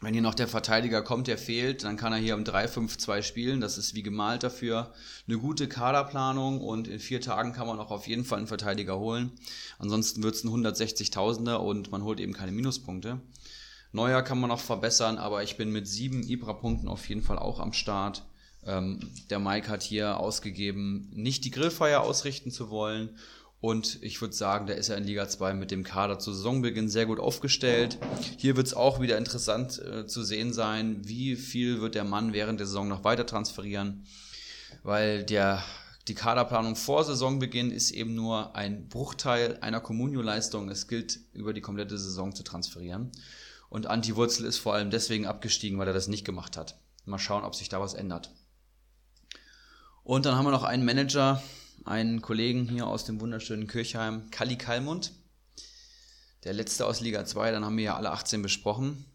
Wenn hier noch der Verteidiger kommt, der fehlt, dann kann er hier um 3-5-2 spielen. Das ist wie gemalt dafür. Eine gute Kaderplanung und in vier Tagen kann man auch auf jeden Fall einen Verteidiger holen. Ansonsten wird es ein 160.000er und man holt eben keine Minuspunkte. Neuer kann man noch verbessern, aber ich bin mit sieben Ibra-Punkten auf jeden Fall auch am Start. Ähm, der Mike hat hier ausgegeben, nicht die Grillfeier ausrichten zu wollen. Und ich würde sagen, da ist er in Liga 2 mit dem Kader zu Saisonbeginn sehr gut aufgestellt. Hier wird es auch wieder interessant äh, zu sehen sein, wie viel wird der Mann während der Saison noch weiter transferieren. Weil der, die Kaderplanung vor Saisonbeginn ist eben nur ein Bruchteil einer Communio-Leistung. Es gilt, über die komplette Saison zu transferieren. Und Anti-Wurzel ist vor allem deswegen abgestiegen, weil er das nicht gemacht hat. Mal schauen, ob sich da was ändert. Und dann haben wir noch einen Manager, einen Kollegen hier aus dem wunderschönen Kirchheim, Kali Kalmund. Der letzte aus Liga 2, dann haben wir ja alle 18 besprochen.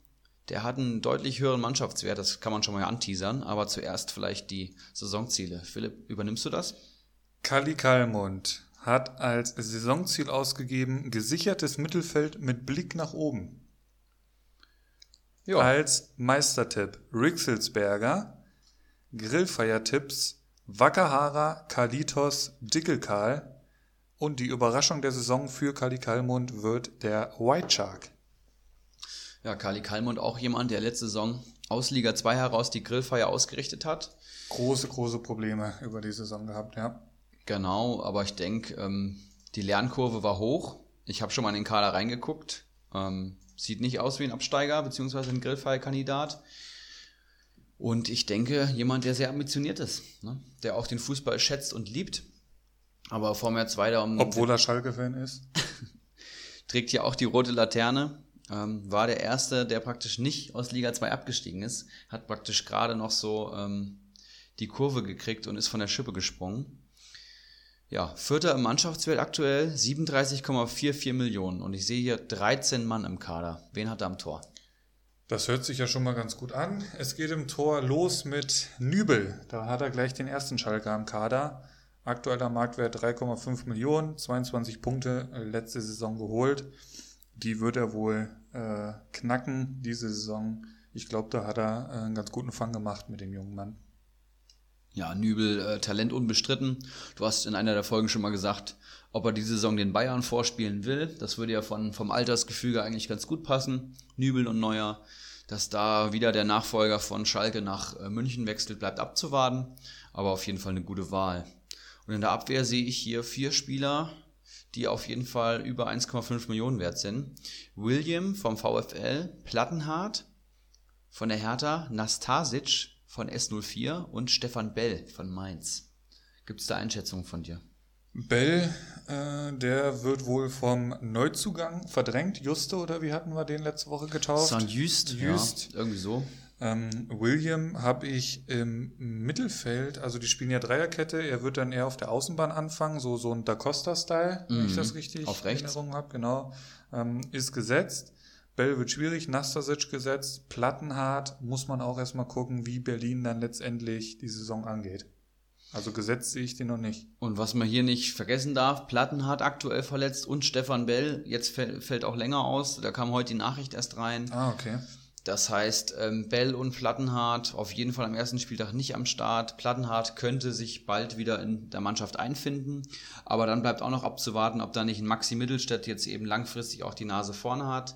der hat einen deutlich höheren Mannschaftswert, das kann man schon mal anteasern, aber zuerst vielleicht die Saisonziele. Philipp, übernimmst du das? Kali Kalmund hat als Saisonziel ausgegeben gesichertes Mittelfeld mit Blick nach oben. Jo. Als Meistertipp Rixelsberger, Grillfeiertipps Wackerhara, Kalitos, Dickelkarl und die Überraschung der Saison für Kali Kalmund wird der White Shark. Ja, Kali Kalmund auch jemand, der letzte Saison aus Liga 2 heraus die Grillfeier ausgerichtet hat. Große, große Probleme über die Saison gehabt, ja. Genau, aber ich denke, ähm, die Lernkurve war hoch. Ich habe schon mal in den Kader reingeguckt. Ähm, sieht nicht aus wie ein Absteiger, beziehungsweise ein Grillfeierkandidat. Und ich denke, jemand, der sehr ambitioniert ist, ne? der auch den Fußball schätzt und liebt. Aber vor mir zweiter um. Obwohl er Schalke-Fan ist. [laughs] trägt ja auch die rote Laterne. Ähm, war der Erste, der praktisch nicht aus Liga 2 abgestiegen ist. Hat praktisch gerade noch so ähm, die Kurve gekriegt und ist von der Schippe gesprungen. Ja, Vierter im Mannschaftswert aktuell 37,44 Millionen. Und ich sehe hier 13 Mann im Kader. Wen hat er am Tor? Das hört sich ja schon mal ganz gut an. Es geht im Tor los mit Nübel. Da hat er gleich den ersten Schalker im Kader. Aktueller Marktwert 3,5 Millionen, 22 Punkte letzte Saison geholt. Die wird er wohl äh, knacken diese Saison. Ich glaube, da hat er äh, einen ganz guten Fang gemacht mit dem jungen Mann. Ja, Nübel, äh, Talent unbestritten. Du hast in einer der Folgen schon mal gesagt, ob er diese Saison den Bayern vorspielen will. Das würde ja von, vom Altersgefüge eigentlich ganz gut passen. Nübel und Neuer. Dass da wieder der Nachfolger von Schalke nach äh, München wechselt, bleibt abzuwarten. Aber auf jeden Fall eine gute Wahl. Und in der Abwehr sehe ich hier vier Spieler, die auf jeden Fall über 1,5 Millionen wert sind. William vom VfL, Plattenhardt von der Hertha, Nastasic von S04 und Stefan Bell von Mainz. Gibt es da Einschätzungen von dir? Bell, äh, der wird wohl vom Neuzugang verdrängt. Juste, oder wie hatten wir den letzte Woche getauft? Saint Just, Just. Ja, irgendwie so. Ähm, William habe ich im Mittelfeld, also die spielen ja Dreierkette, er wird dann eher auf der Außenbahn anfangen, so, so ein Da Costa-Style, mhm. wenn ich das richtig auf in Erinnerung habe, genau. Ähm, ist gesetzt. Bell wird schwierig, Nastasic gesetzt, Plattenhart, muss man auch erstmal gucken, wie Berlin dann letztendlich die Saison angeht. Also gesetzt sehe ich den noch nicht. Und was man hier nicht vergessen darf, Plattenhardt aktuell verletzt und Stefan Bell, jetzt fällt auch länger aus, da kam heute die Nachricht erst rein. Ah, okay. Das heißt, ähm, Bell und Plattenhardt auf jeden Fall am ersten Spieltag nicht am Start. Plattenhardt könnte sich bald wieder in der Mannschaft einfinden, aber dann bleibt auch noch abzuwarten, ob da nicht ein Maxi Mittelstädt jetzt eben langfristig auch die Nase vorne hat.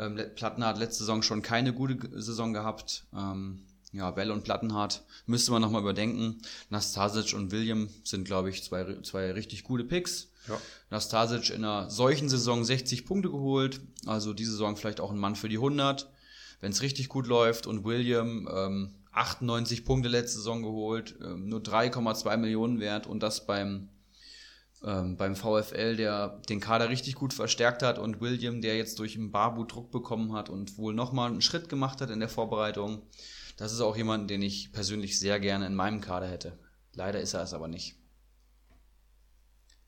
Ähm, Platten hat letzte Saison schon keine gute Saison gehabt. Ähm, ja, Bell und Plattenhardt müsste man nochmal überdenken. Nastasic und William sind, glaube ich, zwei, zwei richtig gute Picks. Ja. Nastasic in einer solchen Saison 60 Punkte geholt, also diese Saison vielleicht auch ein Mann für die 100, wenn es richtig gut läuft. Und William ähm, 98 Punkte letzte Saison geholt, ähm, nur 3,2 Millionen wert und das beim ähm, beim VfL, der den Kader richtig gut verstärkt hat und William, der jetzt durch einen Babu Druck bekommen hat und wohl nochmal einen Schritt gemacht hat in der Vorbereitung. Das ist auch jemand, den ich persönlich sehr gerne in meinem Kader hätte. Leider ist er es aber nicht.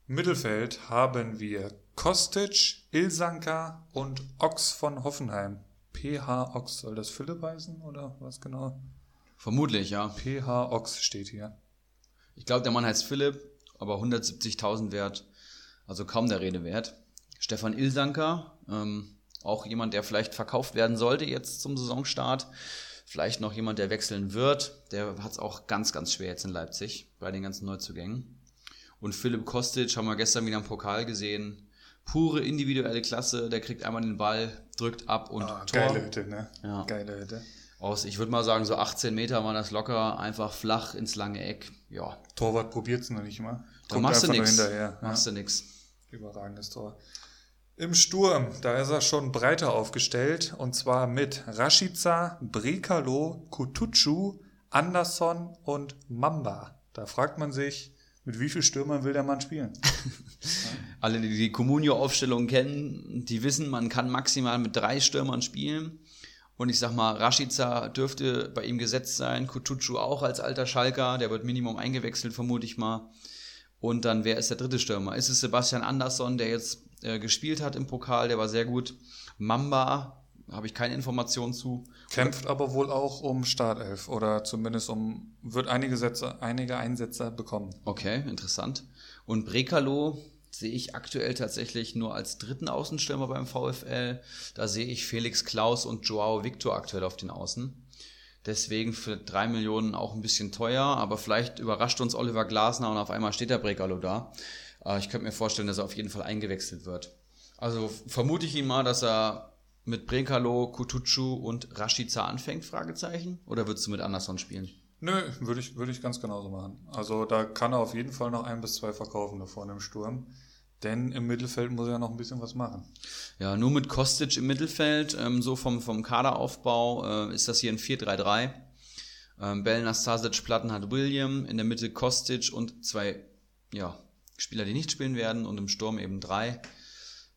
Mittelfeld haben wir Kostic, Ilsanka und Ox von Hoffenheim. PH Ox, soll das Philipp heißen oder was genau? Vermutlich, ja. PH Ox steht hier. Ich glaube, der Mann heißt Philipp aber 170.000 wert, also kaum der Rede wert. Stefan Ilsanker, ähm, auch jemand, der vielleicht verkauft werden sollte jetzt zum Saisonstart. Vielleicht noch jemand, der wechseln wird. Der hat es auch ganz, ganz schwer jetzt in Leipzig bei den ganzen Neuzugängen. Und Philipp Kostic haben wir gestern wieder im Pokal gesehen. Pure individuelle Klasse. Der kriegt einmal den Ball, drückt ab und ah, Tor. Geile Hütte, ne? Ja. Geile Hütte aus, ich würde mal sagen, so 18 Meter war das locker, einfach flach ins lange Eck. Ja. Torwart probiert es noch nicht mal. Da machst du nichts. Machst du nichts. Überragendes Tor. Im Sturm, da ist er schon breiter aufgestellt und zwar mit Rashica, Brekalo, Kutucu, Anderson und Mamba. Da fragt man sich, mit wie vielen Stürmern will der Mann spielen? [laughs] Alle, die die Comunio-Aufstellung kennen, die wissen, man kann maximal mit drei Stürmern spielen. Und ich sag mal, Rashica dürfte bei ihm gesetzt sein, Kutucu auch als alter Schalker, der wird Minimum eingewechselt, vermute ich mal. Und dann, wer ist der dritte Stürmer? Ist es Sebastian Andersson, der jetzt äh, gespielt hat im Pokal, der war sehr gut. Mamba, habe ich keine Informationen zu. Kämpft aber wohl auch um Startelf oder zumindest um, wird einige Sätze, einige Einsätze bekommen. Okay, interessant. Und Brekalo sehe ich aktuell tatsächlich nur als dritten Außenstürmer beim VfL. Da sehe ich Felix Klaus und Joao Victor aktuell auf den Außen. Deswegen für drei Millionen auch ein bisschen teuer, aber vielleicht überrascht uns Oliver Glasner und auf einmal steht der Brekalo da. Äh, ich könnte mir vorstellen, dass er auf jeden Fall eingewechselt wird. Also vermute ich ihn mal, dass er mit Brekalo, Kutucu und Rashica anfängt, Fragezeichen? Oder würdest du mit Anderson spielen? Nö, würde ich, würde ich ganz genauso machen. Also da kann er auf jeden Fall noch ein bis zwei verkaufen da vorne im Sturm. Denn im Mittelfeld muss er ja noch ein bisschen was machen. Ja, nur mit Kostic im Mittelfeld, ähm, so vom, vom Kaderaufbau, äh, ist das hier ein 4-3-3. Ähm, Bell, Stasic, Platten hat William, in der Mitte Kostic und zwei ja, Spieler, die nicht spielen werden und im Sturm eben drei.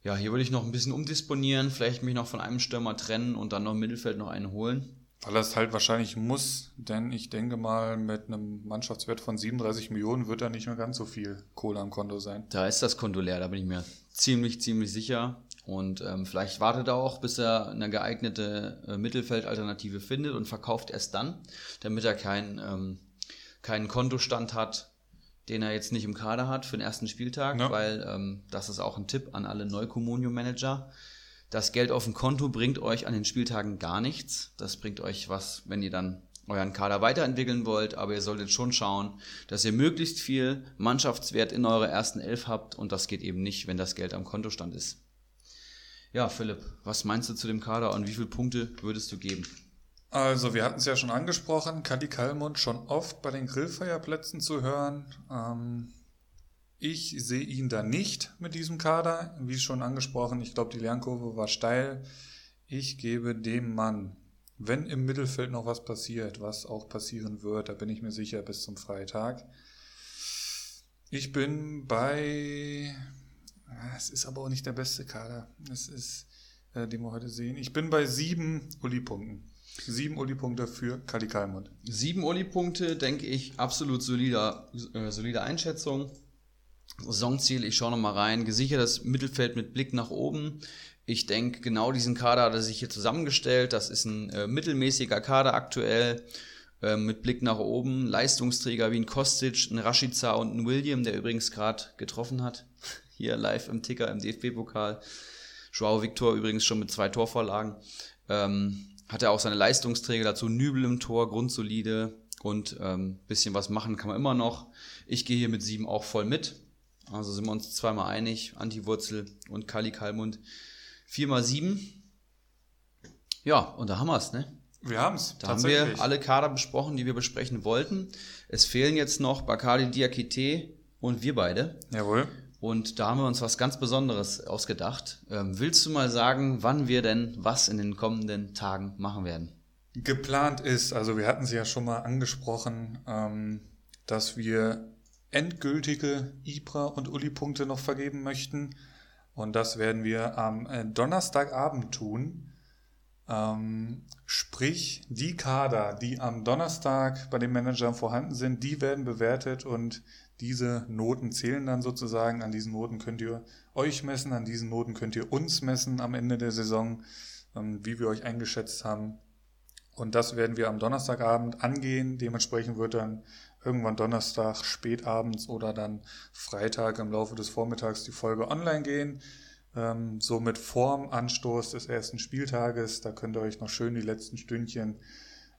Ja, hier würde ich noch ein bisschen umdisponieren, vielleicht mich noch von einem Stürmer trennen und dann noch im Mittelfeld noch einen holen. Weil er es halt wahrscheinlich muss, denn ich denke mal, mit einem Mannschaftswert von 37 Millionen wird da nicht mehr ganz so viel Kohle am Konto sein. Da ist das Konto leer, da bin ich mir ziemlich, ziemlich sicher. Und ähm, vielleicht wartet er auch, bis er eine geeignete äh, Mittelfeldalternative findet und verkauft erst dann, damit er keinen ähm, keinen Kontostand hat, den er jetzt nicht im Kader hat für den ersten Spieltag, ja. weil ähm, das ist auch ein Tipp an alle Neukommunio-Manager. Das Geld auf dem Konto bringt euch an den Spieltagen gar nichts. Das bringt euch was, wenn ihr dann euren Kader weiterentwickeln wollt, aber ihr solltet schon schauen, dass ihr möglichst viel Mannschaftswert in eurer ersten Elf habt und das geht eben nicht, wenn das Geld am Kontostand ist. Ja, Philipp, was meinst du zu dem Kader und wie viele Punkte würdest du geben? Also, wir hatten es ja schon angesprochen, Kadi Kalmund schon oft bei den Grillfeierplätzen zu hören. Ähm, ich sehe ihn da nicht mit diesem Kader. Wie schon angesprochen, ich glaube, die Lernkurve war steil. Ich gebe dem Mann, wenn im Mittelfeld noch was passiert, was auch passieren wird, da bin ich mir sicher bis zum Freitag. Ich bin bei, es ist aber auch nicht der beste Kader. Es ist, äh, den wir heute sehen. Ich bin bei sieben Uli-Punkten. Sieben Uli-Punkte für Kali Kalmund. Sieben Uli-Punkte, denke ich, absolut solider, äh, solide Einschätzung. Saisonziel, ich schaue nochmal rein, gesichertes Mittelfeld mit Blick nach oben. Ich denke, genau diesen Kader hat er sich hier zusammengestellt. Das ist ein äh, mittelmäßiger Kader aktuell äh, mit Blick nach oben. Leistungsträger wie ein Kostic, ein Rashica und ein William, der übrigens gerade getroffen hat. [laughs] Hier live im Ticker im DFB-Pokal. Joao Victor übrigens schon mit zwei Torvorlagen. Ähm, hat er auch seine Leistungsträger dazu. Nübel im Tor, grundsolide und ähm, bisschen was machen kann man immer noch. Ich gehe hier mit sieben auch voll mit. Also sind wir uns zweimal einig, Antiwurzel und Kali Kalmund. 4 mal 7. Ja, und da haben wir es, ne? Wir haben es. Da haben wir alle Kader besprochen, die wir besprechen wollten. Es fehlen jetzt noch Bakali Diakite und wir beide. Jawohl. Und da haben wir uns was ganz Besonderes ausgedacht. Ähm, willst du mal sagen, wann wir denn was in den kommenden Tagen machen werden? Geplant ist, also wir hatten es ja schon mal angesprochen, ähm, dass wir endgültige Ibra- und Uli-Punkte noch vergeben möchten. Und das werden wir am äh, Donnerstagabend tun. Ähm, sprich, die Kader, die am Donnerstag bei den Managern vorhanden sind, die werden bewertet und diese Noten zählen dann sozusagen. An diesen Noten könnt ihr euch messen, an diesen Noten könnt ihr uns messen am Ende der Saison, ähm, wie wir euch eingeschätzt haben. Und das werden wir am Donnerstagabend angehen. Dementsprechend wird dann irgendwann Donnerstag spätabends oder dann Freitag im Laufe des Vormittags die Folge online gehen. Ähm, so mit vorm Anstoß des ersten Spieltages. Da könnt ihr euch noch schön die letzten Stündchen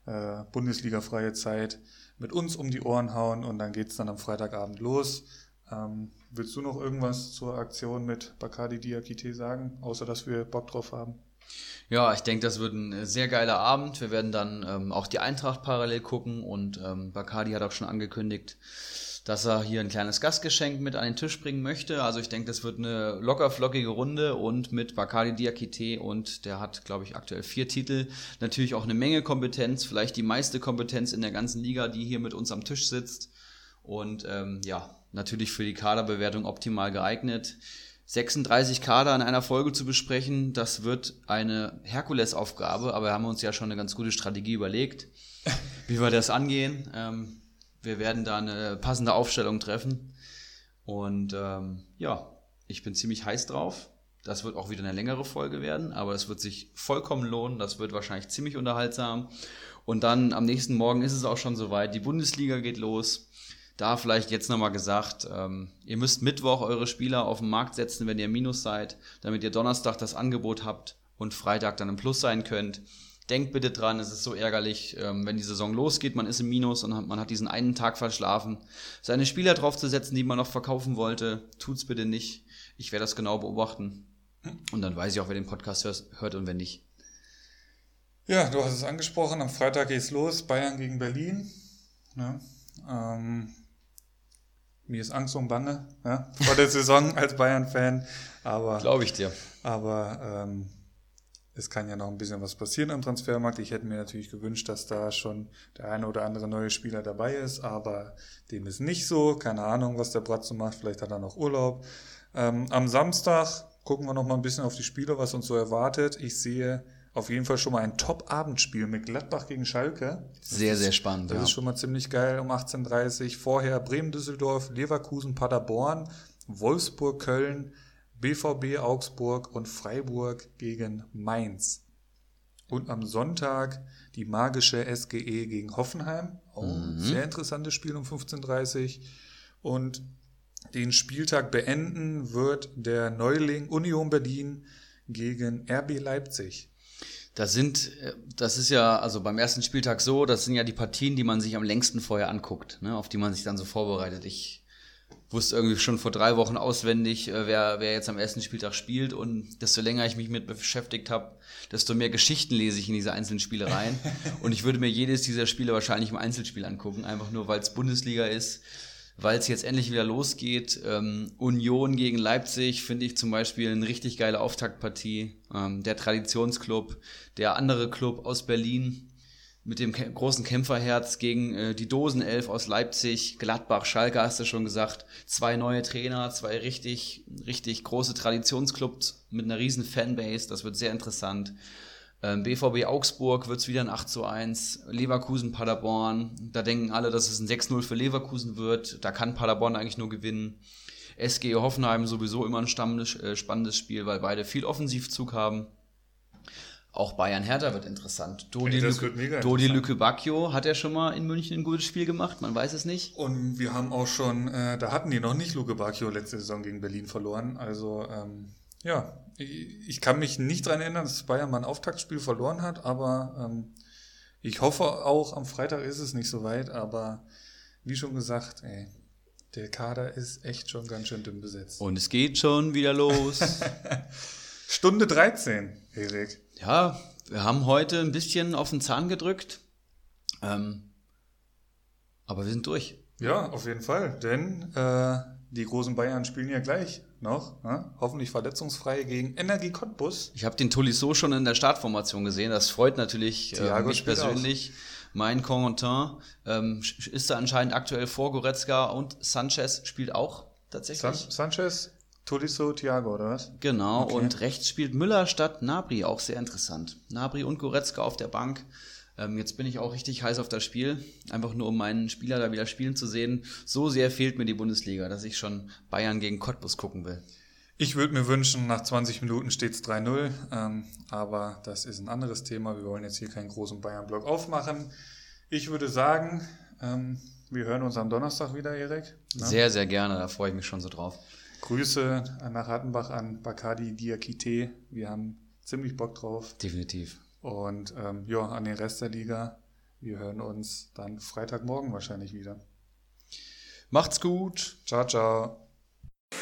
äh, Bundesliga-freie Zeit mit uns um die Ohren hauen und dann geht's dann am Freitagabend los. Ähm, willst du noch irgendwas zur Aktion mit Bakadi Diakite sagen, außer dass wir Bock drauf haben? Ja, ich denke, das wird ein äh, sehr geiler Abend. Wir werden dann ähm, auch die Eintracht parallel gucken und ähm, Bacardi hat auch schon angekündigt, dass er hier ein kleines Gastgeschenk mit an den Tisch bringen möchte. Also ich denke, das wird eine locker flockige Runde und mit Bacardi Diakite und der hat, glaube ich, aktuell vier Titel. Natürlich auch eine Menge Kompetenz, vielleicht die meiste Kompetenz in der ganzen Liga, die hier mit uns am Tisch sitzt. Und ähm, ja, natürlich für die Kaderbewertung optimal geeignet. 36 Kader in einer Folge zu besprechen, das wird eine Herkulesaufgabe, aber wir haben uns ja schon eine ganz gute Strategie überlegt, [laughs] wie wir das angehen. Ähm, wir werden da eine passende Aufstellung treffen. Und ähm, ja, ich bin ziemlich heiß drauf. Das wird auch wieder eine längere Folge werden, aber es wird sich vollkommen lohnen. Das wird wahrscheinlich ziemlich unterhaltsam. Und dann am nächsten Morgen ist es auch schon soweit. Die Bundesliga geht los. Da vielleicht jetzt nochmal gesagt, ähm, ihr müsst Mittwoch eure Spieler auf den Markt setzen, wenn ihr Minus seid, damit ihr Donnerstag das Angebot habt und Freitag dann im Plus sein könnt. Denkt bitte dran, es ist so ärgerlich, ähm, wenn die Saison losgeht, man ist im Minus und man hat diesen einen Tag verschlafen. Seine Spieler draufzusetzen, die man noch verkaufen wollte, tut's bitte nicht. Ich werde das genau beobachten. Und dann weiß ich auch, wer den Podcast hört und wenn nicht. Ja, du hast es angesprochen, am Freitag geht's los, Bayern gegen Berlin. Ja, ähm, mir ist Angst und Bange ja, vor der Saison [laughs] als Bayern-Fan, aber glaube ich dir. Aber ähm, es kann ja noch ein bisschen was passieren am Transfermarkt. Ich hätte mir natürlich gewünscht, dass da schon der eine oder andere neue Spieler dabei ist, aber dem ist nicht so. Keine Ahnung, was der Bratzo macht. Vielleicht hat er noch Urlaub. Ähm, am Samstag gucken wir noch mal ein bisschen auf die Spiele, was uns so erwartet. Ich sehe auf jeden Fall schon mal ein Top-Abendspiel mit Gladbach gegen Schalke. Sehr, ist, sehr spannend. Das ja. ist schon mal ziemlich geil um 18.30 Uhr. Vorher Bremen-Düsseldorf, Leverkusen, Paderborn, Wolfsburg, Köln, BVB Augsburg und Freiburg gegen Mainz. Und am Sonntag die magische SGE gegen Hoffenheim. Oh, mhm. sehr interessantes Spiel um 15.30 Uhr. Und den Spieltag beenden wird der Neuling Union Berlin gegen RB Leipzig. Das sind, äh, das ist ja, also beim ersten Spieltag so, das sind ja die Partien, die man sich am längsten vorher anguckt, ne, auf die man sich dann so vorbereitet. Ich wusste irgendwie schon vor drei Wochen auswendig, äh, wer, wer jetzt am ersten Spieltag spielt. Und desto länger ich mich mit beschäftigt habe, desto mehr Geschichten lese ich in diese einzelnen Spiele rein. [laughs] und ich würde mir jedes dieser Spiele wahrscheinlich im Einzelspiel angucken, einfach nur weil es Bundesliga ist, weil es jetzt endlich wieder losgeht. Ähm, Union gegen Leipzig finde ich zum Beispiel eine richtig geile Auftaktpartie. Ähm, der Traditionsclub, der andere Club aus Berlin mit dem großen Kämpferherz gegen äh, die Dosenelf aus Leipzig, Gladbach, Schalke hast du schon gesagt, zwei neue Trainer, zwei richtig, richtig große Traditionsclubs mit einer riesen Fanbase, das wird sehr interessant. Ähm, BVB Augsburg wird es wieder ein 8 zu 1, Leverkusen Paderborn, da denken alle, dass es ein 6-0 für Leverkusen wird, da kann Paderborn eigentlich nur gewinnen. SG Hoffenheim sowieso immer ein äh, spannendes Spiel, weil beide viel Offensivzug haben. Auch Bayern Hertha wird interessant. Dodi, Lücke, wird Dodi Lücke Bacchio hat er schon mal in München ein gutes Spiel gemacht, man weiß es nicht. Und wir haben auch schon, äh, da hatten die noch nicht Luke Bacchio letzte Saison gegen Berlin verloren. Also ähm, ja, ich, kann mich nicht daran erinnern, dass Bayern mal ein Auftaktspiel verloren hat, aber ähm, ich hoffe auch, am Freitag ist es nicht so weit, aber wie schon gesagt, ey, der Kader ist echt schon ganz schön dünn besetzt. Und es geht schon wieder los. [laughs] Stunde 13, Erik ja, wir haben heute ein bisschen auf den Zahn gedrückt. Ähm, aber wir sind durch. Ja, auf jeden Fall. Denn äh, die großen Bayern spielen ja gleich noch, ne? hoffentlich verletzungsfrei gegen Energie Cottbus. Ich habe den Tolisso schon in der Startformation gesehen. Das freut natürlich äh, mich persönlich. Auch. Mein Corentin ähm, ist da anscheinend aktuell vor Goretzka und Sanchez spielt auch tatsächlich. San Sanchez Tolisso Thiago, oder was? Genau, okay. und rechts spielt Müller statt Nabri, auch sehr interessant. Nabri und Goretzka auf der Bank. Ähm, jetzt bin ich auch richtig heiß auf das Spiel, einfach nur um meinen Spieler da wieder spielen zu sehen. So sehr fehlt mir die Bundesliga, dass ich schon Bayern gegen Cottbus gucken will. Ich würde mir wünschen, nach 20 Minuten steht es 3-0, ähm, aber das ist ein anderes Thema. Wir wollen jetzt hier keinen großen Bayern-Block aufmachen. Ich würde sagen, ähm, wir hören uns am Donnerstag wieder, Erik. Ne? Sehr, sehr gerne, da freue ich mich schon so drauf. Grüße nach Rattenbach an Bakadi Diakite. Wir haben ziemlich Bock drauf. Definitiv. Und ähm, ja, an den Rest der Liga. Wir hören uns dann Freitagmorgen wahrscheinlich wieder. Macht's gut. Ciao, ciao.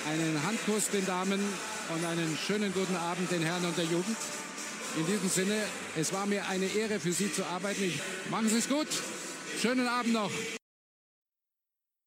Einen Handkuss den Damen und einen schönen guten Abend den Herren und der Jugend. In diesem Sinne, es war mir eine Ehre für Sie zu arbeiten. Ich, machen Sie es gut. Schönen Abend noch.